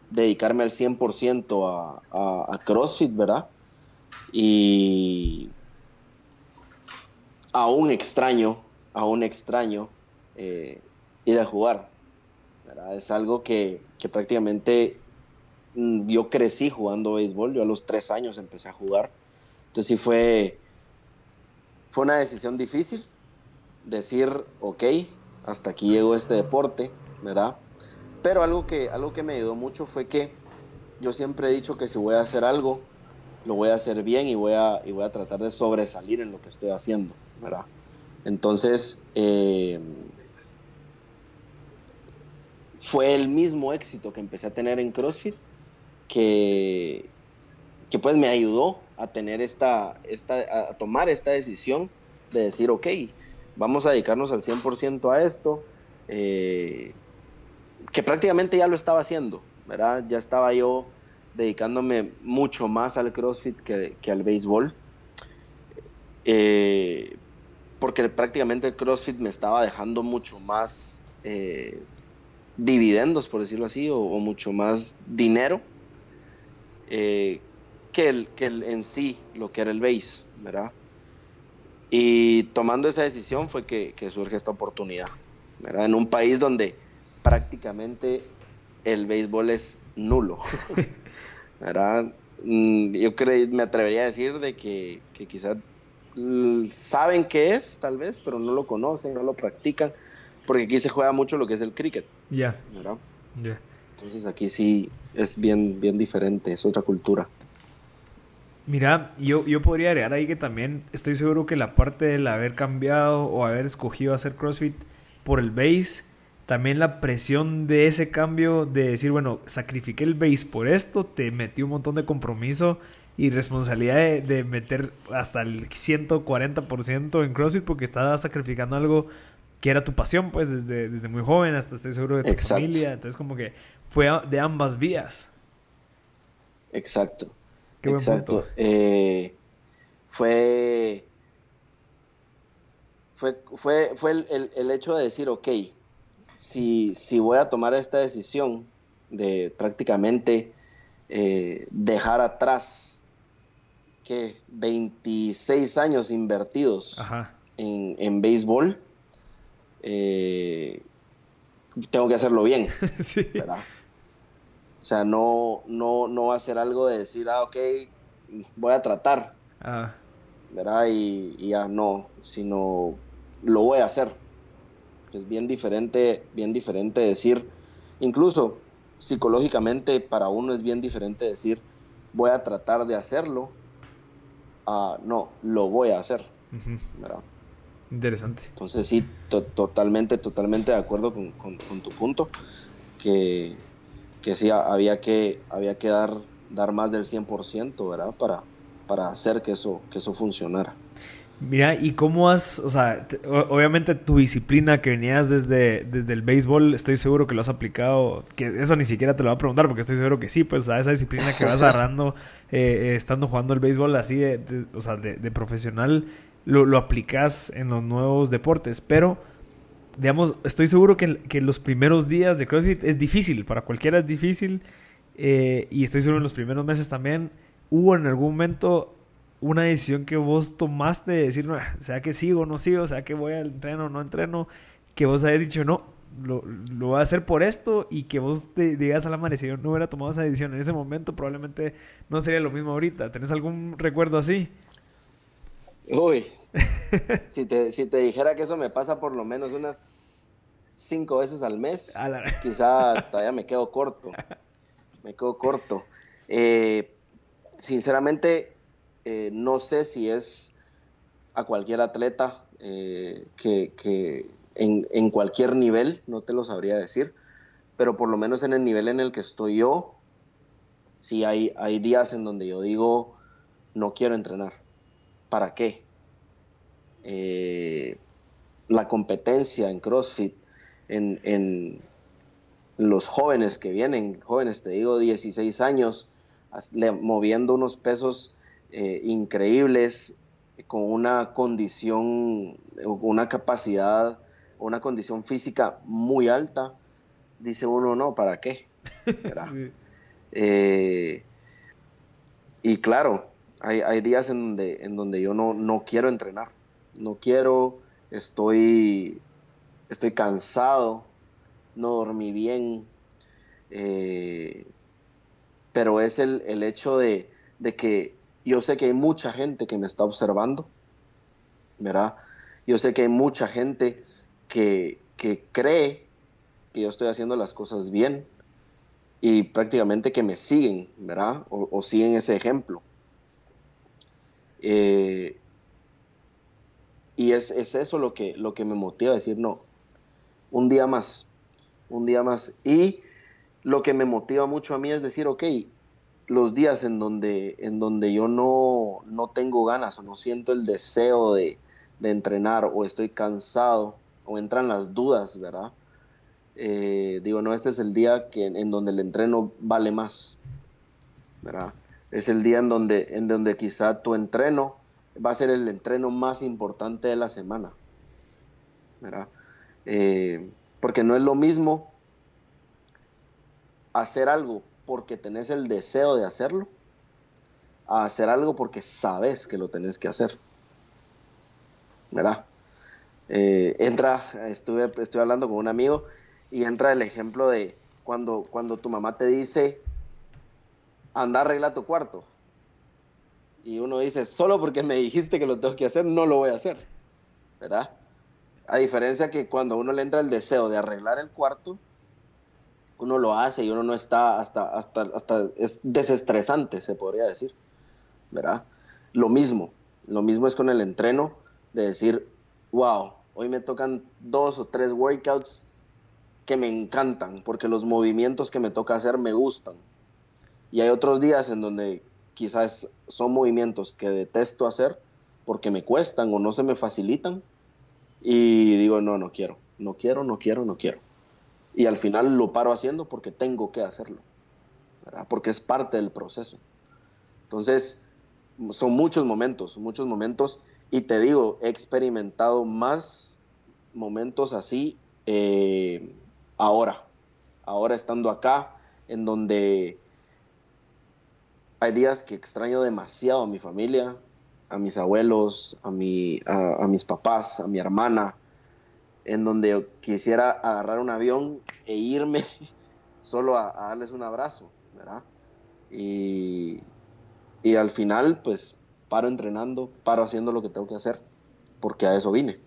dedicarme al 100% a, a, CrossFit, ¿verdad? Y aún extraño, aún extraño eh, ir a jugar. Es algo que, prácticamente mm, yo crecí jugando béisbol, yo a los tres años empecé a jugar. Entonces sí fue, fue una decisión difícil, decir, ok, hasta aquí llegó este deporte, ¿verdad? Pero algo que, algo que me ayudó mucho fue que yo siempre he dicho que si voy a hacer algo, lo voy a hacer bien y voy a, y voy a tratar de sobresalir en lo que estoy haciendo, ¿verdad? Entonces, eh, fue el mismo éxito que empecé a tener en CrossFit que, que pues me ayudó a tener esta, esta, a tomar esta decisión de decir, ok, vamos a dedicarnos al 100% a esto. Eh, que prácticamente ya lo estaba haciendo, ¿verdad? Ya estaba yo dedicándome mucho más al CrossFit que, al béisbol. Eh, porque prácticamente el CrossFit me estaba dejando mucho más eh, dividendos, por decirlo así, o, mucho más dinero eh, que, el, que el, en sí lo que era el base, ¿verdad? Y tomando esa decisión fue que, que surge esta oportunidad, ¿verdad? En un país donde prácticamente el béisbol es nulo. Mm, yo creo, me atrevería a decir de que, quizás saben qué es, tal vez, pero no lo conocen, no lo practican, porque aquí se juega mucho lo que es el cricket. Ya. Entonces aquí sí es bien, bien diferente, es otra cultura. Mira, yo, yo podría agregar ahí que también estoy seguro que la parte del haber cambiado o haber escogido hacer CrossFit por el base también la presión de ese cambio de decir, bueno, sacrifiqué el base por esto, te metí un montón de compromiso y responsabilidad de, meter hasta el 140% en CrossFit porque estabas sacrificando algo que era tu pasión, pues, desde, desde muy joven hasta estoy seguro de tu familia. Entonces, como que fue de ambas vías. Exacto. Qué buen Exacto. Eh, fue, fue, fue, fue el, el hecho de decir, ok, si, si voy a tomar esta decisión de prácticamente eh, dejar atrás que 26 años invertidos En, en, béisbol, eh, tengo que hacerlo bien. O sea, no, no, no va a ser algo de decir, ah, ok, voy a tratar. Ah. ¿Verdad? Y, y ya no, sino lo voy a hacer es bien diferente, bien diferente decir, incluso psicológicamente para uno es bien diferente decir, voy a tratar de hacerlo, a no, lo voy a hacer. Interesante. Entonces sí, totalmente, totalmente de acuerdo con, tu punto, que, que sí había que, había que dar, dar más del 100%, ¿verdad? Para, para hacer que eso, que eso funcionara. Mira, ¿y cómo has, o sea, obviamente tu disciplina que venías desde, desde el béisbol, estoy seguro que lo has aplicado, que eso ni siquiera te lo voy a preguntar porque estoy seguro que sí, pues, esa disciplina que vas agarrando eh, eh, estando jugando el béisbol así, de, o sea, de, profesional, lo, lo, aplicas en los nuevos deportes, pero, digamos, estoy seguro que, que los primeros días de CrossFit es difícil, para cualquiera es difícil, eh, y estoy seguro en los primeros meses también, hubo en algún momento una decisión que vos tomaste de decir, no, sea que sigo o no sigo, sea que voy al entreno o no entreno, que vos hayas dicho, no, lo, lo, voy a hacer por esto y que vos te digas a la madre, si yo no hubiera tomado esa decisión en ese momento, probablemente no sería lo mismo ahorita. ¿Tenés algún recuerdo así? Uy, si, te, si te dijera que eso me pasa por lo menos unas cinco veces al mes, quizá todavía me quedo corto. Me quedo corto. Eh, sinceramente, eh, no sé si es a cualquier atleta eh, que, en, cualquier nivel, no te lo sabría decir, pero por lo menos en el nivel en el que estoy yo, sí hay, hay días en donde yo digo, no quiero entrenar. ¿Para qué? Eh, la competencia en CrossFit, en, en, los jóvenes que vienen, jóvenes, te digo, 16 años, moviendo unos pesos eh, increíbles, con una condición, una capacidad, una condición física muy alta, dice uno, no, ¿para qué? Eh, y claro, hay, días en donde, en donde yo no, no quiero entrenar, no quiero, estoy, estoy cansado, no dormí bien, eh, pero es el, el hecho de, de, que yo sé que hay mucha gente que me está observando, ¿verdad? Yo sé que hay mucha gente que, cree que yo estoy haciendo las cosas bien y prácticamente que me siguen, ¿verdad? O, siguen ese ejemplo. Eh, y es, eso lo que, lo que me motiva a decir, no, un día más, un día más. Y lo que me motiva mucho a mí es decir, ok, los días en donde, en donde yo no, no tengo ganas o no siento el deseo de, entrenar o estoy cansado o entran las dudas, ¿verdad? Eh, digo, no, este es el día que, en donde el entreno vale más, ¿verdad? Es el día en donde, en donde quizá tu entreno va a ser el entreno más importante de la semana, ¿verdad? Eh, porque no es lo mismo hacer algo porque tenés el deseo de hacerlo a hacer algo porque sabes que lo tenés que hacer. ¿Verdad? Eh, entra, estuve, estoy hablando con un amigo y entra el ejemplo de cuando, cuando tu mamá te dice, anda, arregla tu cuarto. Y uno dice, solo porque me dijiste que lo tengo que hacer, no lo voy a hacer. ¿Verdad? A diferencia que cuando uno le entra el deseo de arreglar el cuarto, uno lo hace y uno no está hasta, hasta, hasta es desestresante, se podría decir, ¿verdad? Lo mismo, lo mismo es con el entreno, de decir, wow, hoy me tocan dos o tres workouts que me encantan, porque los movimientos que me toca hacer me gustan. Y hay otros días en donde quizás son movimientos que detesto hacer porque me cuestan o no se me facilitan. Y digo, no, no quiero, no quiero, no quiero, no quiero y al final lo paro haciendo porque tengo que hacerlo, porque es parte del proceso. Entonces, son muchos momentos, muchos momentos, y te digo, he experimentado más momentos así eh, ahora, ahora estando acá, en donde hay días que extraño demasiado a mi familia, a mis abuelos, a, mi, a mis papás, a mi hermana, en donde quisiera agarrar un avión e irme solo a, darles un abrazo, ¿verdad? Y, al final, pues, paro entrenando, paro haciendo lo que tengo que hacer, porque a eso vine,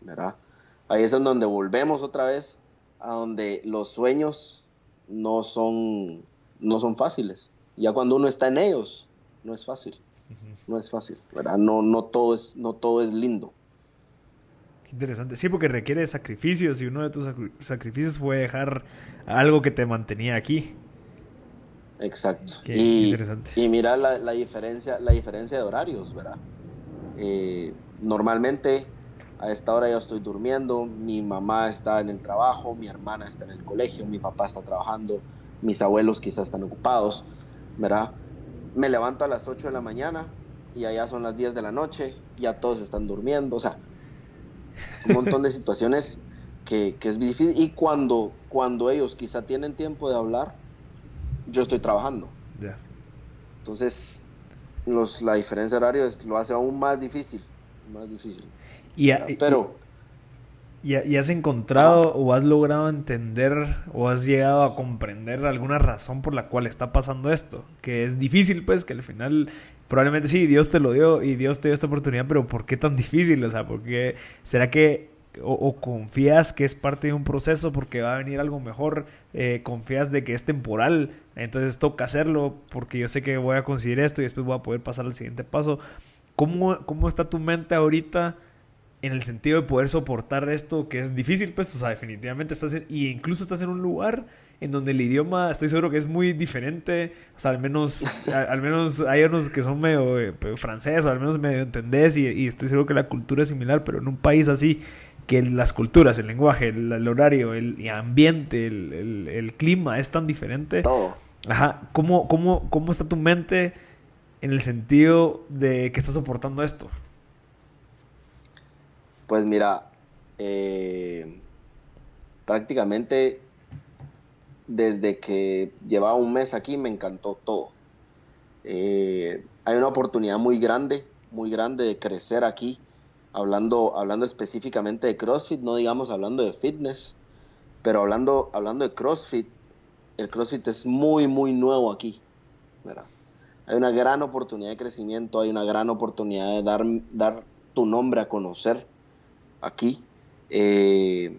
¿verdad? Ahí es en donde volvemos otra vez a donde los sueños no son, no son fáciles. Ya cuando uno está en ellos, no es fácil. No es fácil, ¿verdad? No, no, todo es, no todo es lindo interesante. Sí, porque requiere sacrificios y uno de tus sacrificios fue dejar algo que te mantenía aquí. Exacto. y, y mira la, diferencia, la diferencia de horarios, ¿verdad? Eh, normalmente a esta hora ya estoy durmiendo, mi mamá está en el trabajo, mi hermana está en el colegio, mi papá está trabajando, mis abuelos quizás están ocupados, ¿verdad? Me levanto a las 8 de la mañana y allá son las 10 de la noche, ya todos están durmiendo, o sea, un montón de situaciones que, es difícil. Y cuando, cuando ellos quizá tienen tiempo de hablar, yo estoy trabajando. Entonces, los, la diferencia de horario lo hace aún más difícil. Más difícil. Y, pero... Y, has encontrado o has logrado entender o has llegado a comprender alguna razón por la cual está pasando esto? Que es difícil, pues, que al final probablemente sí, Dios te lo dio y Dios te dio esta oportunidad, pero ¿por qué tan difícil? O sea, porque será que o, confías que es parte de un proceso porque va a venir algo mejor, eh, confías de que es temporal, entonces toca hacerlo porque yo sé que voy a conseguir esto y después voy a poder pasar al siguiente paso. ¿Cómo, cómo está tu mente ahorita en el sentido de poder soportar esto que es difícil? Pues, o sea, definitivamente estás en, y incluso estás en un lugar en donde el idioma estoy seguro que es muy diferente, o sea, al menos, al menos hay unos que son medio eh, francés o al menos medio entendés y, y estoy seguro que la cultura es similar, pero en un país así que las culturas, el lenguaje, el, horario, el, ambiente, el, clima es tan diferente. Todo. Ajá. ¿Cómo, cómo, ¿Cómo está tu mente en el sentido de que estás soportando esto? Pues mira, eh, prácticamente desde que llevaba un mes aquí me encantó todo. Eh, hay una oportunidad muy grande, muy grande de crecer aquí hablando, hablando específicamente de CrossFit, no digamos hablando de fitness, pero hablando, hablando de CrossFit, el CrossFit es muy, muy nuevo aquí. Hay una gran oportunidad de crecimiento, hay una gran oportunidad de dar, dar tu nombre a conocer aquí. Eh,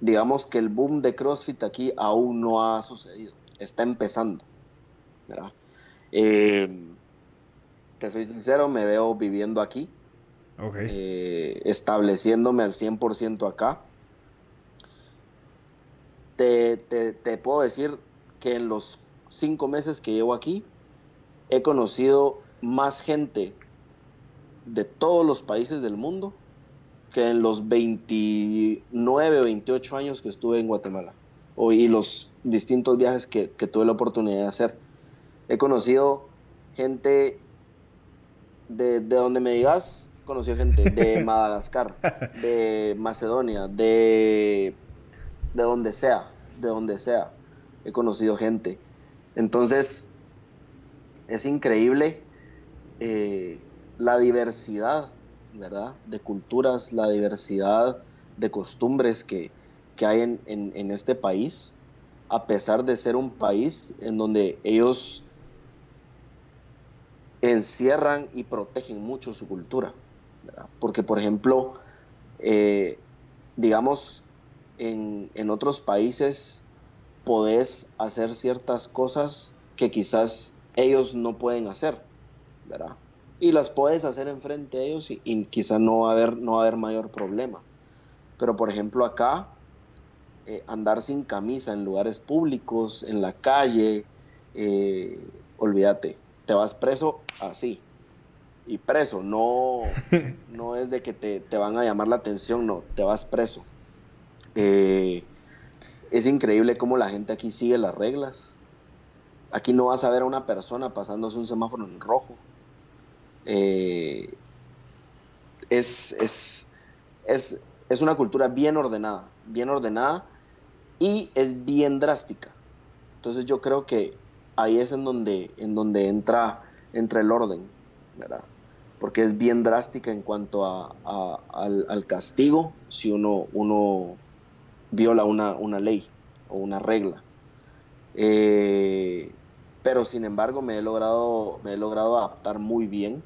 digamos que el boom de CrossFit aquí aún no ha sucedido, está empezando. Eh, te soy sincero, me veo viviendo aquí. Eh, estableciéndome al 100% acá. Te, te, puedo decir que en los cinco meses que llevo aquí, he conocido más gente de todos los países del mundo que en los 29 o 28 años que estuve en Guatemala y los distintos viajes que, que, tuve la oportunidad de hacer. He conocido gente de, de donde me digas, conocido gente de Madagascar, de Macedonia, de, de donde sea, de donde sea. He conocido gente. Entonces, es increíble eh, la diversidad, ¿verdad? De culturas, la diversidad de costumbres que, hay en, en este país, a pesar de ser un país en donde ellos encierran y protegen mucho su cultura. Porque, por ejemplo, eh, digamos, en, otros países podés hacer ciertas cosas que quizás ellos no pueden hacer, ¿verdad? Y las puedes hacer enfrente de ellos y, quizás no va, a haber, no va a haber mayor problema. Pero, por ejemplo, acá, eh, andar sin camisa en lugares públicos, en la calle, eh, olvídate, te vas preso así, y preso. No, no es de que te, van a llamar la atención, no, te vas preso. Eh, es increíble cómo la gente aquí sigue las reglas. Aquí no vas a ver a una persona pasándose un semáforo en rojo. Eh, es, es, es, es, una cultura bien ordenada, bien ordenada y es bien drástica. Entonces yo creo que ahí es en donde, en donde entra, entra el orden, ¿verdad? porque es bien drástica en cuanto a, al, castigo si uno, uno viola una, una ley o una regla. Eh, pero sin embargo me he logrado, me he logrado adaptar muy bien.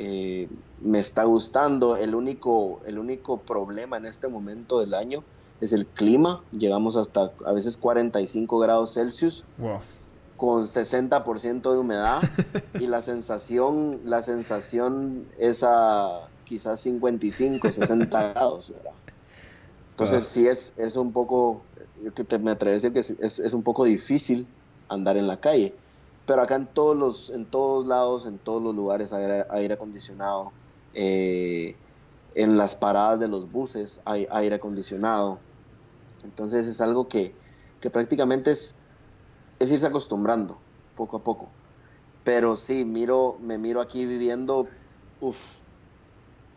Eh, me está gustando. El único, el único problema en este momento del año es el clima. Llegamos hasta a veces 45 grados Celsius. Wow con 60% de humedad y la sensación, la sensación es a quizás 55, 60 grados, ¿verdad? Entonces sí es, es un poco, te, me atrevo a decir que es, es, un poco difícil andar en la calle, pero acá en todos los, en todos lados, en todos los lugares hay aire, acondicionado, Eh, en las paradas de los buses hay aire acondicionado. Entonces es algo que, prácticamente es, es irse acostumbrando poco a poco. Pero sí, miro, me miro aquí viviendo, uff,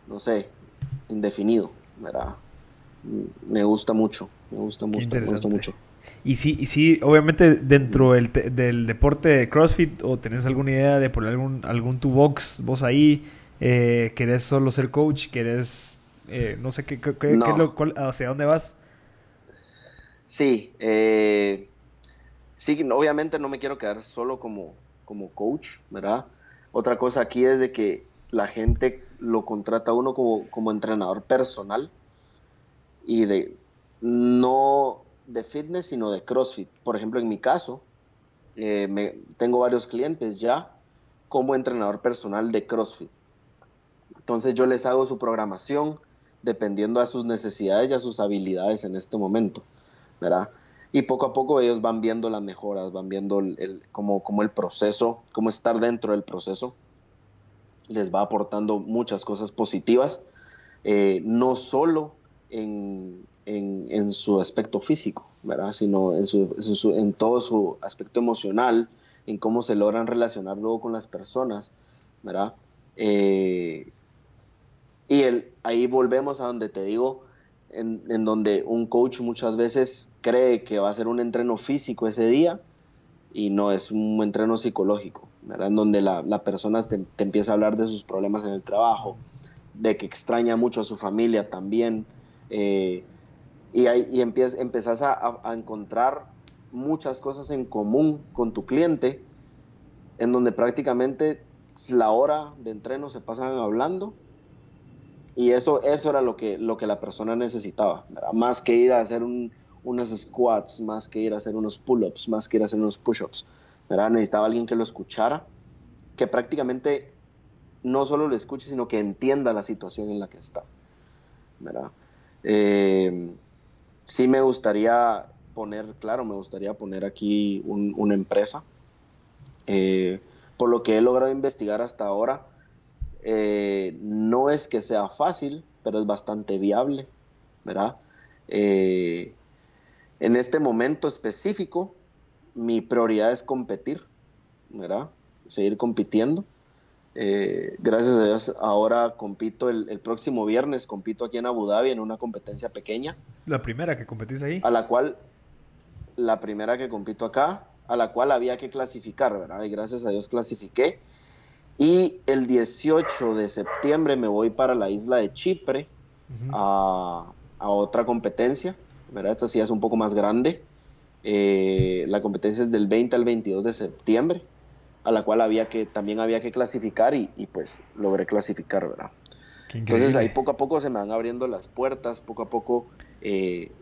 no sé, indefinido, ¿verdad? Me gusta mucho, me gusta mucho, me gusta mucho. Y sí, y sí, obviamente dentro del, del, deporte de CrossFit, o tenés alguna idea de poner algún, algún tu box, vos ahí, eh, querés solo ser coach, querés, eh, no sé, ¿qué, qué, lo, ¿hacia dónde vas? Sí, eh, sí, obviamente no me quiero quedar solo como, como coach, ¿verdad? Otra cosa aquí es de que la gente lo contrata a uno como, como entrenador personal y de no de fitness, sino de CrossFit. Por ejemplo, en mi caso, eh, tengo varios clientes ya como entrenador personal de CrossFit. Entonces yo les hago su programación dependiendo a sus necesidades y a sus habilidades en este momento, ¿verdad? Y poco a poco ellos van viendo las mejoras, van viendo el, como, el proceso, cómo estar dentro del proceso. Les va aportando muchas cosas positivas, eh, no solo en, en, su aspecto físico, ¿verdad? Sino en, su, en, todo su aspecto emocional, en cómo se logran relacionar luego con las personas, ¿verdad? Eh, y el, ahí volvemos a donde te digo, en, en, donde un coach muchas veces cree que va a ser un entreno físico ese día y no es un entreno psicológico, ¿verdad? En donde la, la persona te, empieza a hablar de sus problemas en el trabajo, de que extraña mucho a su familia también, eh, y, ahí, y empezás a, encontrar muchas cosas en común con tu cliente, en donde prácticamente la hora de entreno se pasan hablando y eso, eso era lo que, lo que la persona necesitaba, más que ir a hacer unos squats, más que ir a hacer unos pull-ups, más que ir a hacer unos push-ups. Necesitaba alguien que lo escuchara, que prácticamente no solo lo escuche, sino que entienda la situación en la que está. ¿verdad? Eh, sí me gustaría poner, claro, me gustaría poner aquí una empresa. Eh, por lo que he logrado investigar hasta ahora, eh, no es que sea fácil, pero es bastante viable, ¿verdad? Eh, en este momento específico, mi prioridad es competir, ¿verdad? Seguir compitiendo. Eh, gracias a Dios, ahora compito el, próximo viernes, compito aquí en Abu Dhabi en una competencia pequeña. La primera que competís ahí. A la cual, la primera que compito acá, a la cual había que clasificar, ¿verdad? Y gracias a Dios clasifiqué. Y el 18 de septiembre me voy para la isla de Chipre a, otra competencia, ¿verdad? Esta sí es un poco más grande. Eh, la competencia es del 20 al 22 de septiembre a la cual había que, también había que clasificar y, pues logré clasificar, ¿verdad? Entonces ahí poco a poco se me van abriendo las puertas, poco a poco eh,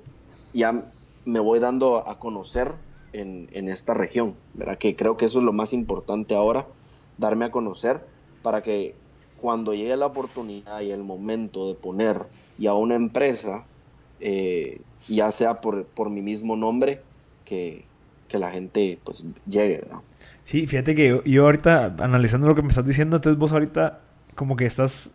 ya me voy dando a conocer en, esta región, ¿verdad? Que creo que eso es lo más importante ahora, darme a conocer para que cuando llegue la oportunidad y el momento de poner ya una empresa, eh, ya sea por, por mi mismo nombre, que, que la gente pues llegue, ¿verdad? Sí, fíjate que yo, ahorita, analizando lo que me estás diciendo, entonces vos ahorita como que estás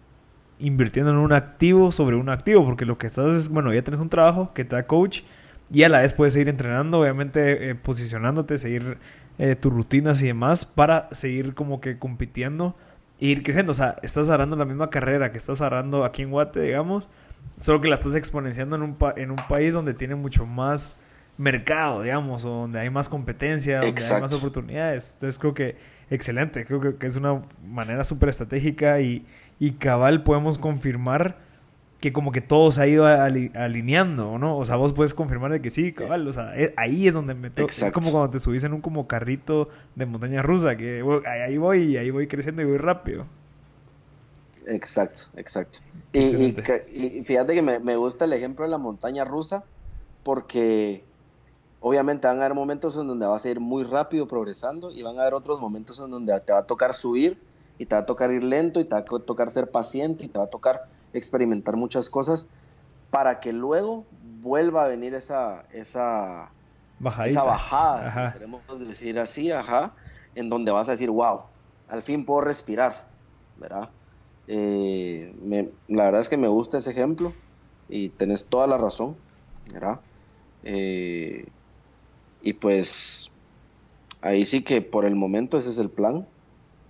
invirtiendo en un activo sobre un activo, porque lo que estás es, bueno, ya tienes un trabajo que te da coach y a la vez puedes seguir entrenando, obviamente eh, posicionándote, seguir eh, tus rutinas y demás para seguir como que compitiendo e ir creciendo. O sea, estás agarrando la misma carrera que estás agarrando aquí en Guate, digamos, solo que la estás exponenciando en un, en un país donde tiene mucho más mercado, digamos, o donde hay más competencia, donde hay más oportunidades. Entonces creo que excelente, creo que, es una manera súper estratégica y, y, cabal podemos confirmar que como que todo se ha ido alineando, ¿no? O sea, vos puedes confirmar de que sí, cabal, o sea, eh, ahí es donde me toca. Es como cuando te subís en un como carrito de montaña rusa, que ahí voy y ahí voy creciendo y voy rápido. Exacto, exacto. Y, fíjate que me, me gusta el ejemplo de la montaña rusa porque Obviamente van a haber momentos en donde vas a ir muy rápido progresando y van a haber otros momentos en donde te va a tocar subir y te va a tocar ir lento y te va a tocar ser paciente y te va a tocar experimentar muchas cosas para que luego vuelva a venir esa, esa, esa bajada, queremos decir así, ajá, en donde vas a decir, wow, al fin puedo respirar, ¿verdad? Eh, la verdad es que me gusta ese ejemplo y tenés toda la razón, ¿verdad? Eh, y pues ahí sí que por el momento ese es el plan.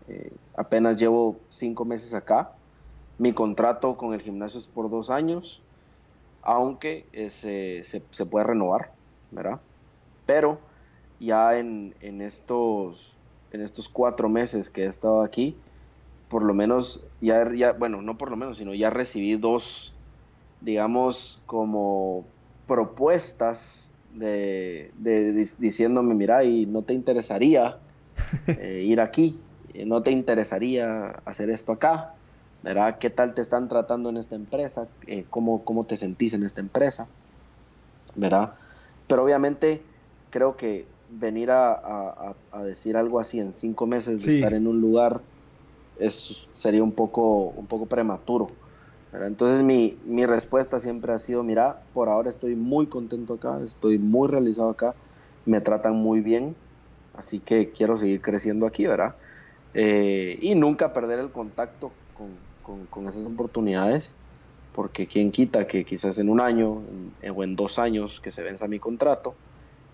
Eh, apenas llevo cinco meses acá. Mi contrato con el gimnasio es por dos años, aunque se, se, puede renovar, ¿verdad? Pero ya en, en, estos, en estos cuatro meses que he estado aquí, por lo menos, ya, bueno, no por lo menos, sino ya recibí dos, digamos, como propuestas de, diciéndome, mira, y no te interesaría eh, ir aquí, no te interesaría hacer esto acá, ¿verdad? ¿Qué tal te están tratando en esta empresa? Eh, ¿cómo, ¿Cómo te sentís en esta empresa? ¿Verdad? Pero obviamente creo que venir a, decir algo así en cinco meses de estar en un lugar es, sería un poco, un poco prematuro. Entonces mi, mi, respuesta siempre ha sido, mira, por ahora estoy muy contento acá, estoy muy realizado acá, me tratan muy bien, así que quiero seguir creciendo aquí, ¿verdad? Eh, y nunca perder el contacto con, con, esas oportunidades, porque quien quita que quizás en un año o en dos años que se venza mi contrato,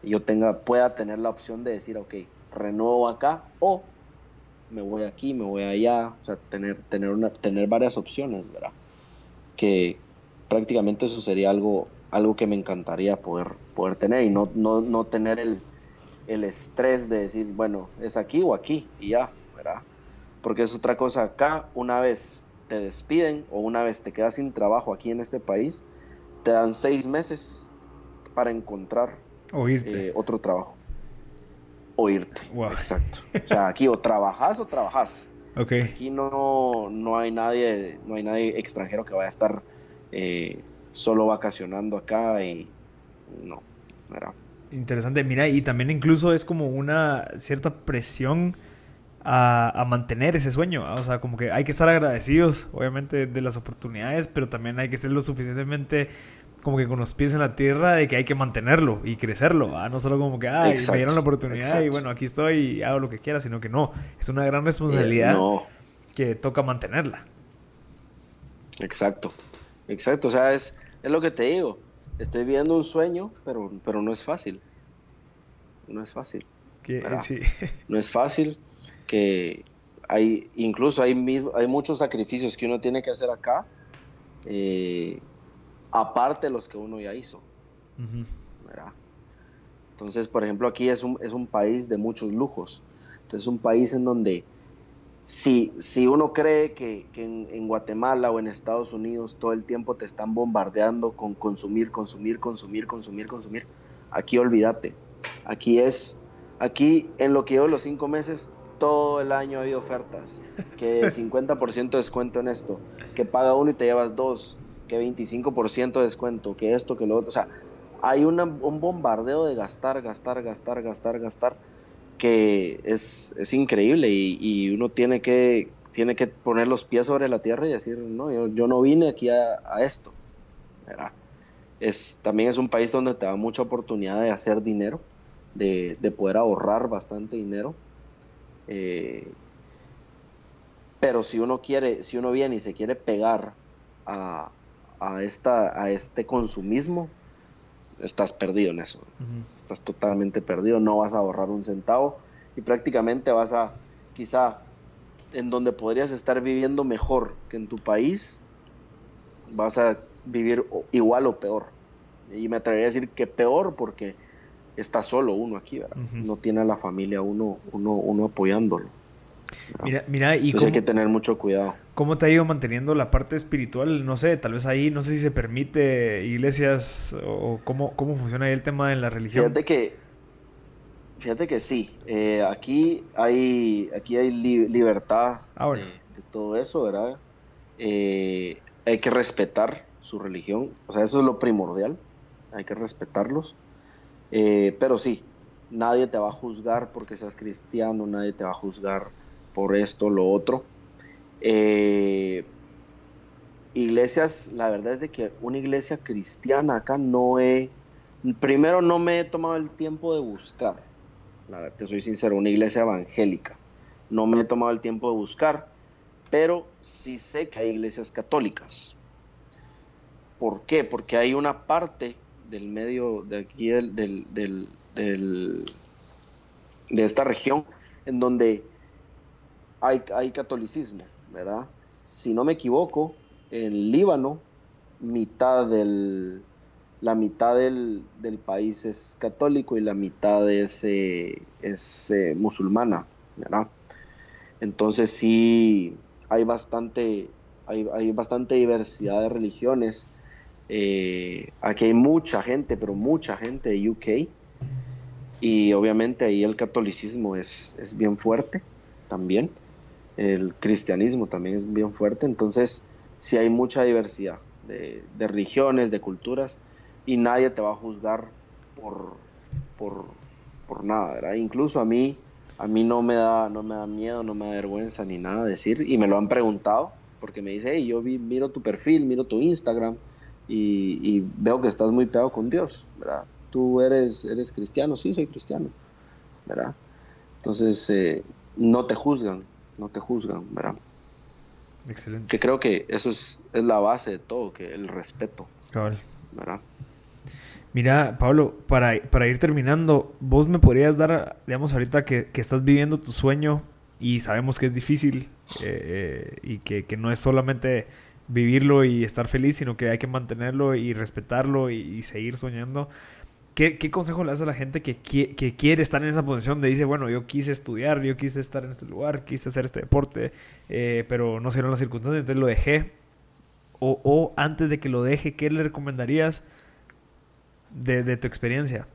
yo tenga, pueda tener la opción de decir, ok, renuevo acá o me voy aquí, me voy allá, o sea, tener, tener, una, tener varias opciones, ¿verdad? Que prácticamente eso sería algo, algo que me encantaría poder, poder tener y no, no, no tener el, el estrés de decir, bueno, es aquí o aquí y ya, ¿verdad? Porque es otra cosa acá, una vez te despiden o una vez te quedas sin trabajo aquí en este país, te dan seis meses para encontrar eh, otro trabajo oírte. Exacto. O sea, aquí o trabajas o trabajas. Okay. Aquí no, no hay nadie, no hay nadie extranjero que vaya a estar eh, solo vacacionando acá y no, Interesante, mira, y también incluso es como una cierta presión a, a, mantener ese sueño, o sea, como que hay que estar agradecidos, obviamente, de las oportunidades, pero también hay que ser lo suficientemente como que con los pies en la tierra de que hay que mantenerlo y crecerlo, no solo como que, ay, me dieron la oportunidad y bueno, aquí estoy y hago lo que quiera, sino que no, es una gran responsabilidad eh, que toca mantenerla. Exacto, exacto, o sea, es, es lo que te digo, estoy viendo un sueño, pero, pero no es fácil, no es fácil. No es fácil que hay, incluso hay, mismo, hay muchos sacrificios que uno tiene que hacer acá. Eh, aparte de los que uno ya hizo. Entonces, por ejemplo, aquí es un, es un, país de muchos lujos. Entonces, es un país en donde si, si uno cree que, en, Guatemala o en Estados Unidos todo el tiempo te están bombardeando con consumir, consumir, consumir, consumir, consumir, aquí olvídate. Aquí es, aquí en lo que llevo los cinco meses, todo el año hay ofertas. Que 50% de descuento en esto, que paga uno y te llevas dos, que 25% de descuento, que esto, que lo otro. O sea, hay un bombardeo de gastar, gastar, gastar, gastar, gastar, que es, es increíble y, uno tiene que, tiene que poner los pies sobre la tierra y decir, no, yo, no vine aquí a, esto. Es, también es un país donde te da mucha oportunidad de hacer dinero, de, de poder ahorrar bastante dinero. Eh, pero si uno quiere, si uno viene y se quiere pegar a, a, esta, a este consumismo, estás perdido en eso. Estás totalmente perdido, no vas a ahorrar un centavo y prácticamente vas a, quizá, en donde podrías estar viviendo mejor que en tu país, vas a vivir igual o peor. Y me atrevería a decir que peor porque está solo uno aquí, ¿verdad? No tiene a la familia uno, uno, uno apoyándolo. Mira, mira, y hay que tener mucho cuidado. ¿Cómo te ha ido manteniendo la parte espiritual? No sé, tal vez ahí, no sé si se permite iglesias o cómo, cómo funciona ahí el tema de la religión. Fíjate que, fíjate que sí, eh, aquí hay, aquí hay libertad ah, de, todo eso, ¿verdad? Eh, hay que respetar su religión, o sea, eso es lo primordial, hay que respetarlos, eh, pero sí, nadie te va a juzgar porque seas cristiano, nadie te va a juzgar por esto, lo otro. Eh, iglesias, la verdad es de que una iglesia cristiana acá no he, primero no me he tomado el tiempo de buscar, la verdad, te soy sincero, una iglesia evangélica, no me he tomado el tiempo de buscar, pero sí sé que hay iglesias católicas. ¿Por qué? Porque hay una parte del medio de aquí del, de esta región en donde hay, hay catolicismo, ¿verdad? Si no me equivoco, en Líbano, mitad del, la mitad del, país es católico y la mitad es, eh, eh, musulmana, ¿verdad? Entonces sí hay bastante, hay, bastante diversidad de religiones. Eh, aquí hay mucha gente, pero mucha gente de UK. Y obviamente ahí el catolicismo es bien fuerte también. El cristianismo también es bien fuerte. Entonces sí hay mucha diversidad de, religiones, de culturas y nadie te va a juzgar por, por, nada, ¿verdad? Incluso a mí, a mí no me da, no me da miedo, no me da vergüenza ni nada decir, y me lo han preguntado, porque me dice, hey, yo vi, miro tu perfil, miro tu Instagram, y, veo que estás muy pegado con Dios, ¿verdad? Tú eres, eres cristiano, sí, soy cristiano, ¿verdad? Entonces, eh, no te juzgan, no te juzgan, ¿verdad? Excelente. Que creo que eso es, es la base de todo, que el respeto. ¿verdad? Mira, Pablo, para, para, ir terminando, vos me podrías dar, digamos, ahorita que, estás viviendo tu sueño y sabemos que es difícil eh, y que, no es solamente vivirlo y estar feliz, sino que hay que mantenerlo y respetarlo y, seguir soñando. ¿Qué, consejo le das a la gente que, quiere estar en esa posición de dice, bueno, yo quise estudiar, yo quise estar en este lugar, quise hacer este deporte, eh, pero no se dieron las circunstancias, entonces lo dejé? O, o antes de que lo deje, ¿qué le recomendarías? de, tu experiencia?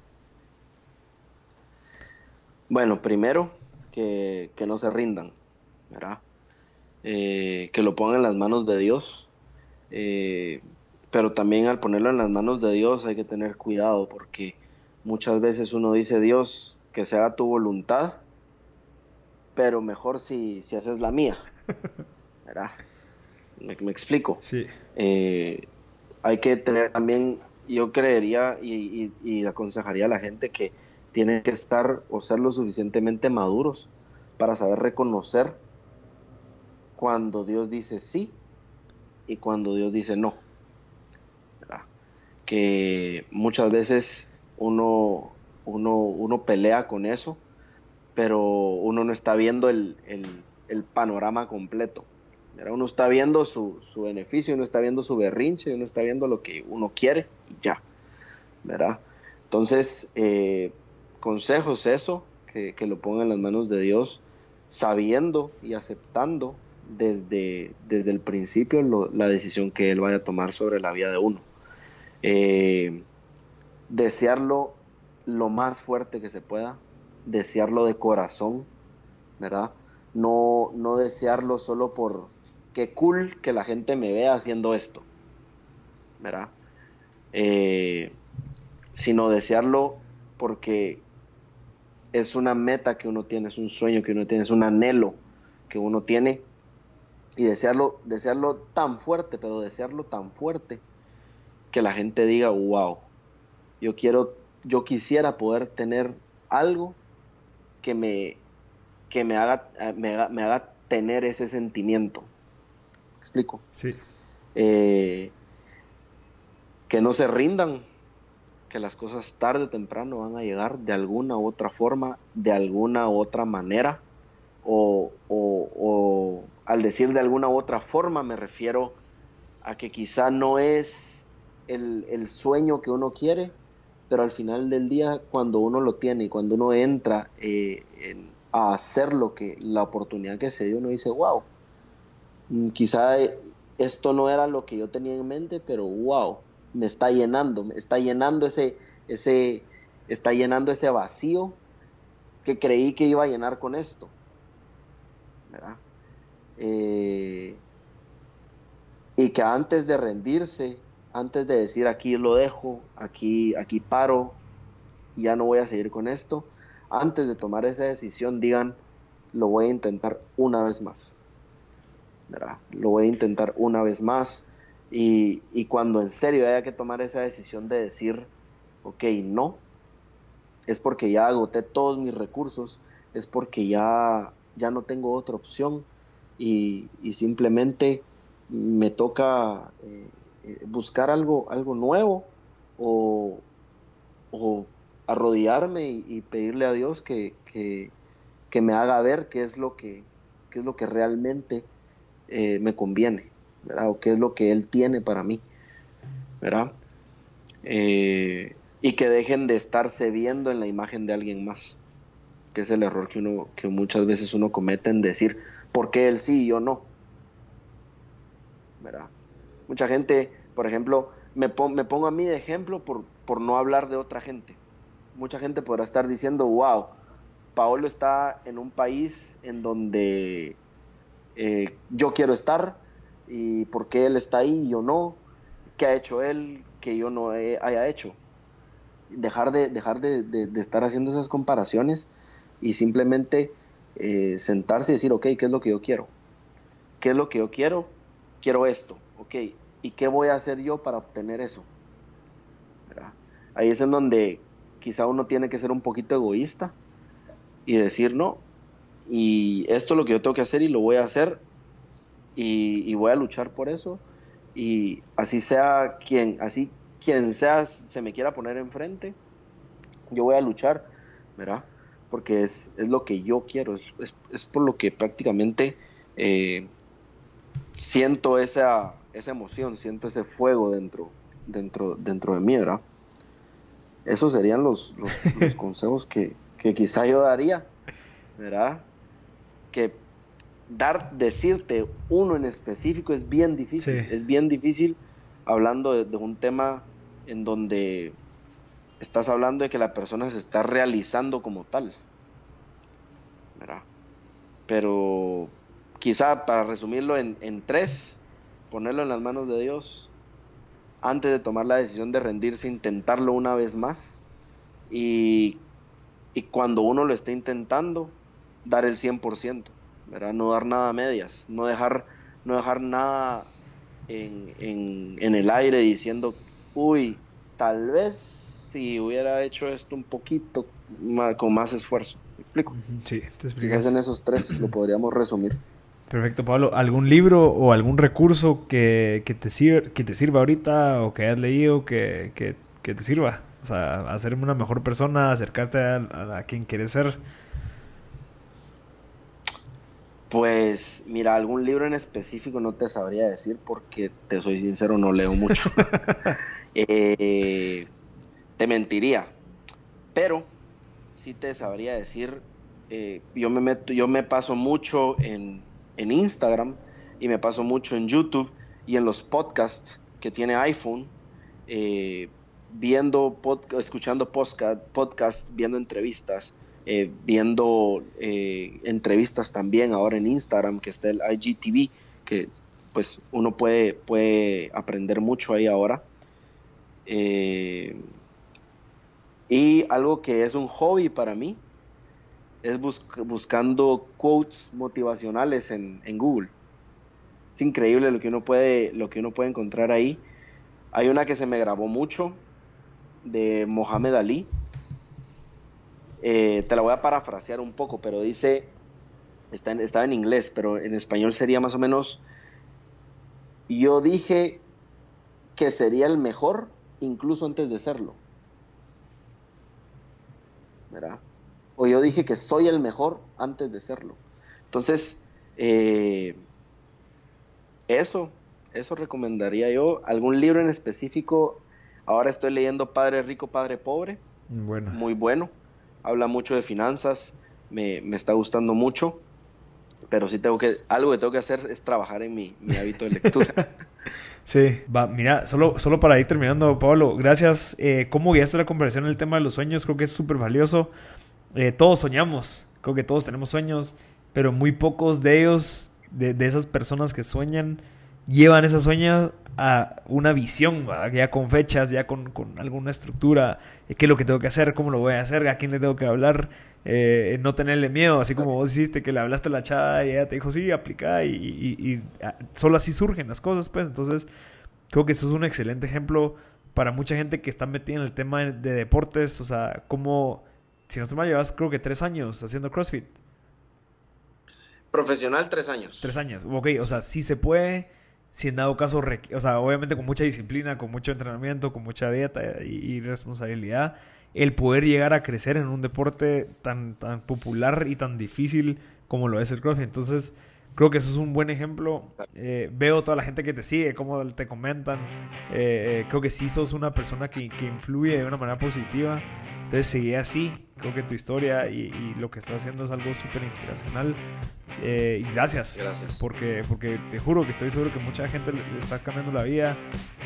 Bueno, primero que, no se rindan, ¿verdad? Eh, que lo pongan en las manos de Dios. Eh, pero también al ponerlo en las manos de Dios hay que tener cuidado porque muchas veces uno dice, Dios, que se haga tu voluntad, pero mejor si, si haces la mía. ¿verdad? Me, explico. Sí. Eh, hay que tener también yo creería y, aconsejaría a la gente que tienen que estar o ser lo suficientemente maduros para saber reconocer cuando Dios dice sí y cuando Dios dice no. Que muchas veces uno, uno, uno, pelea con eso, pero uno no está viendo el, el panorama completo. Uno está viendo su, beneficio, uno está viendo su berrinche, uno está viendo lo que uno quiere y ya. ¿verdad? Entonces, eh, consejos eso, que, lo ponga en las manos de Dios, sabiendo y aceptando desde, desde el principio la decisión que Él vaya a tomar sobre la vida de uno. Eh, desearlo lo más fuerte que se pueda, desearlo de corazón, ¿verdad? No, no desearlo solo por, qué cool que la gente me vea haciendo esto, ¿verdad? Eh, sino desearlo porque es una meta que uno tiene, es un sueño que uno tiene, es un anhelo que uno tiene y desearlo, desearlo tan fuerte, pero desearlo tan fuerte que la gente diga, wow, yo quiero, yo quisiera poder tener algo que me, que me haga, me haga tener ese sentimiento, explico? Sí. Eh, que no se rindan, que las cosas tarde o temprano van a llegar de alguna u otra forma, de alguna u otra manera, o, al decir de alguna u otra forma me refiero a que quizá no es el, sueño que uno quiere, pero al final del día cuando uno lo tiene y cuando uno entra eh, a hacer lo que la oportunidad que se dio, uno dice, wow, Mm, quizá esto no era lo que yo tenía en mente, pero wow, me está llenando, me está llenando ese, ese, está llenando ese vacío que creí que iba a llenar con esto. Eh, y que antes de rendirse, antes de decir aquí lo dejo, aquí, aquí paro, ya no voy a seguir con esto, antes de tomar esa decisión digan, lo voy a intentar una vez más. Lo voy a intentar una vez más. Y, cuando en serio haya que tomar esa decisión de decir, ok, no, es porque ya agoté todos mis recursos, es porque ya, ya no tengo otra opción, y, simplemente me toca eh, buscar algo, algo nuevo o, arrodillarme y, pedirle a Dios que, me haga ver qué es lo que, es lo que realmente eh, me conviene, o qué es lo que Él tiene para mí. ¿verdad? y que dejen de estarse viendo en la imagen de alguien más, que es el error que, uno, que muchas veces uno comete en decir, ¿por qué él sí y yo no? ¿Verdad? Mucha gente, por ejemplo, me, pongo a mí de ejemplo por, por no hablar de otra gente. Mucha gente podrá estar diciendo, wow, Paolo está en un país en donde eh, yo quiero estar y por qué él está ahí y yo no, qué ha hecho él que yo no haya hecho dejar de, dejar de, estar haciendo esas comparaciones y simplemente eh, sentarse y decir, ok, ¿qué es lo que yo quiero? ¿Qué es lo que yo quiero? Quiero esto, ok. ¿Y qué voy a hacer yo para obtener eso? Ahí es en donde quizá uno tiene que ser un poquito egoísta y decir, no, y esto es lo que yo tengo que hacer y lo voy a hacer y, y voy a luchar por eso y así sea quien, así quien sea se me quiera poner enfrente, yo voy a luchar, ¿verdad? Porque es, lo que yo quiero, es, por lo que prácticamente eh, siento esa, esa emoción, siento ese fuego dentro, dentro, dentro de mí, ¿verdad? Esos serían los, los, consejos que, quizá yo daría, ¿verdad? Que dar, decirte uno en específico es bien difícil, es bien difícil hablando de, un tema en donde estás hablando de que la persona se está realizando como tal. ¿verdad? Pero quizá para resumirlo en, tres, ponerlo en las manos de Dios, antes de tomar la decisión de rendirse, intentarlo una vez más. Y, y cuando uno lo esté intentando, dar el 100%, ¿verdad? No dar nada a medias, no dejar, no dejar nada en, en, en el aire diciendo uy, tal vez si hubiera hecho esto un poquito con más esfuerzo. ¿Me explico? Sí, te Quizás en esos tres lo podríamos resumir. Perfecto, Pablo. ¿Algún libro o algún recurso que, te, sirva, que te sirva ahorita o que hayas leído que, te sirva? O sea, hacerme una mejor persona, acercarte a, a quien quieres ser. Pues mira, algún libro en específico no te sabría decir porque te soy sincero, no leo mucho. Eh, te mentiría. Pero sí te sabría decir, eh, yo, me meto, yo me paso mucho en, Instagram y me paso mucho en YouTube y en los podcasts que tiene iPhone, eh, viendo, escuchando podcast, podcast, viendo entrevistas, viendo entrevistas también ahora en Instagram, que está el IGTV, que pues uno puede, puede aprender mucho ahí ahora. Eh, y algo que es un hobby para mí es buscando quotes motivacionales en, Google. Es increíble lo que, uno puede, lo que uno puede encontrar ahí. Hay una que se me grabó mucho de Mohamed Ali. Eh, te la voy a parafrasear un poco, pero dice, está estaba en inglés, pero en español sería más o menos, yo dije que sería el mejor incluso antes de serlo. ¿Verdad? O yo dije que soy el mejor antes de serlo. Entonces, eh, eso, eso recomendaría yo. ¿Algún libro en específico? Ahora estoy leyendo Padre Rico, Padre Pobre. Bueno. Muy bueno. Habla mucho de finanzas. Me, me está gustando mucho pero sí tengo que, algo que tengo que hacer es trabajar en mi, hábito de lectura. sí, va, mira, solo, solo para ir terminando, Pablo, gracias. Eh, ¿Cómo guiaste la conversación en el tema de los sueños? Creo que es súper valioso. Eh, todos soñamos, creo que todos tenemos sueños, pero muy pocos de ellos, de, esas personas que sueñan, llevan esa sueño a una visión, ya con fechas, ya con, con, alguna estructura, qué es lo que tengo que hacer, cómo lo voy a hacer, a quién le tengo que hablar, eh, no tenerle miedo, así como vos hiciste que le hablaste a la chava y ella te dijo, sí, aplica y, y, ah, solo así surgen las cosas, pues entonces creo que eso es un excelente ejemplo para mucha gente que está metida en el tema de deportes, o sea, como, si no se me llevas creo que tres años haciendo CrossFit. Profesional, tres años. Tres años, ok, o sea, sí se puede, si en dado caso, o sea, obviamente con mucha disciplina, con mucho entrenamiento, con mucha dieta y, responsabilidad, el poder llegar a crecer en un deporte tan, tan popular y tan difícil como lo es el CrossFit. Entonces, creo que eso es un buen ejemplo. Eh, veo toda la gente que te sigue, cómo te comentan. Eh, eh, creo que sí sos una persona que, que influye de una manera positiva. Entonces seguí así, creo que tu historia y, lo que estás haciendo es algo súper inspiracional. Eh, y gracias. Gracias. Porque, porque te juro que estoy seguro que mucha gente le está cambiando la vida.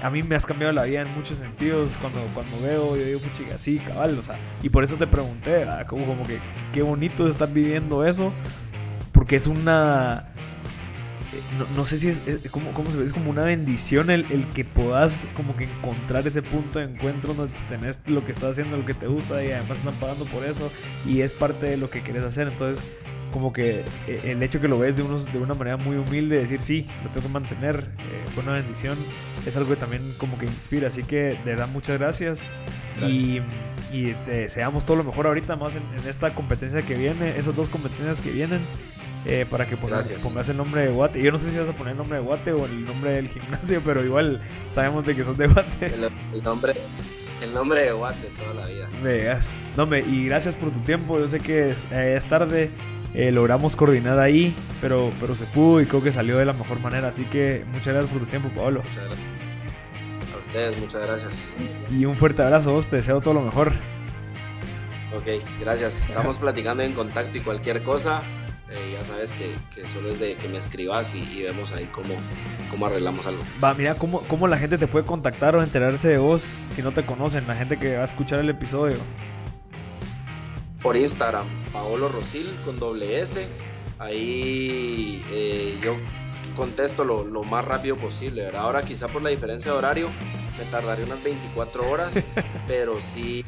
A mí me has cambiado la vida en muchos sentidos. Cuando, cuando veo, yo digo, chica, sí, cabal. O sea, y por eso te pregunté, como, como que qué bonito es estar viviendo eso. Porque es una no, sé si es, como, se ve, es como una bendición el, que puedas como que encontrar ese punto de encuentro donde tenés lo que estás haciendo, lo que te gusta y además están pagando por eso y es parte de lo que quieres hacer. Entonces, como que eh, el hecho que lo ves de, unos, de una manera muy humilde, decir sí, lo tengo que mantener, eh, fue una bendición, es algo que también como que inspira. Así que de verdad muchas gracias, Y, te deseamos todo lo mejor ahorita más en, en esta competencia que viene, esas dos competencias que vienen. Eh, para que pongas, pongas, el nombre de Guate. Yo no sé si vas a poner el nombre de Guate o el nombre del gimnasio, pero igual sabemos de que son de Guate. El, nombre, el nombre de Guate toda la vida. Veas. No, me, y gracias por tu tiempo. Yo sé que es, eh, tarde. Eh, logramos coordinar ahí, pero, pero se pudo y creo que salió de la mejor manera. Así que muchas gracias por tu tiempo, Pablo. Muchas gracias. A ustedes, muchas gracias. Y un fuerte abrazo, te deseo todo lo mejor. Ok, gracias. Estamos platicando en contacto y cualquier cosa, eh, ya sabes que, solo es de que me escribas y, vemos ahí cómo, cómo arreglamos algo. Va, mira cómo, cómo la gente te puede contactar o enterarse de vos si no te conocen, la gente que va a escuchar el episodio. Por Instagram, Paolo Rosil con doble S. Ahí eh, yo contesto lo, lo, más rápido posible. ¿verdad? Ahora quizá por la diferencia de horario me tardaré unas 24 horas, pero sí,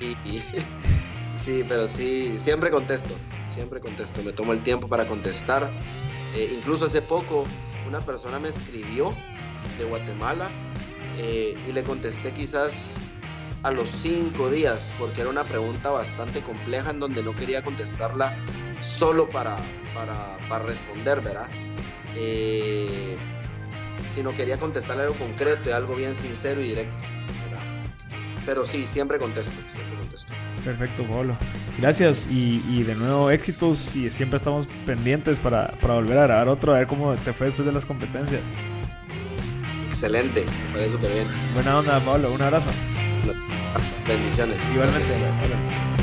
sí, pero sí, siempre contesto siempre contesto, me tomo el tiempo para contestar. Eh, incluso hace poco una persona me escribió de Guatemala eh, y le contesté quizás a los cinco días porque era una pregunta bastante compleja en donde no quería contestarla solo para, para, responder, ¿verdad? Eh, sino quería contestarle algo concreto y algo bien sincero y directo. Pero sí, siempre contesto. Perfecto, Pablo. Gracias y, de nuevo éxitos y siempre estamos pendientes para, volver a grabar otro, a ver cómo te fue después de las competencias. Excelente, me parece súper bien. Buena onda, Pablo, un abrazo. Bendiciones. Igualmente.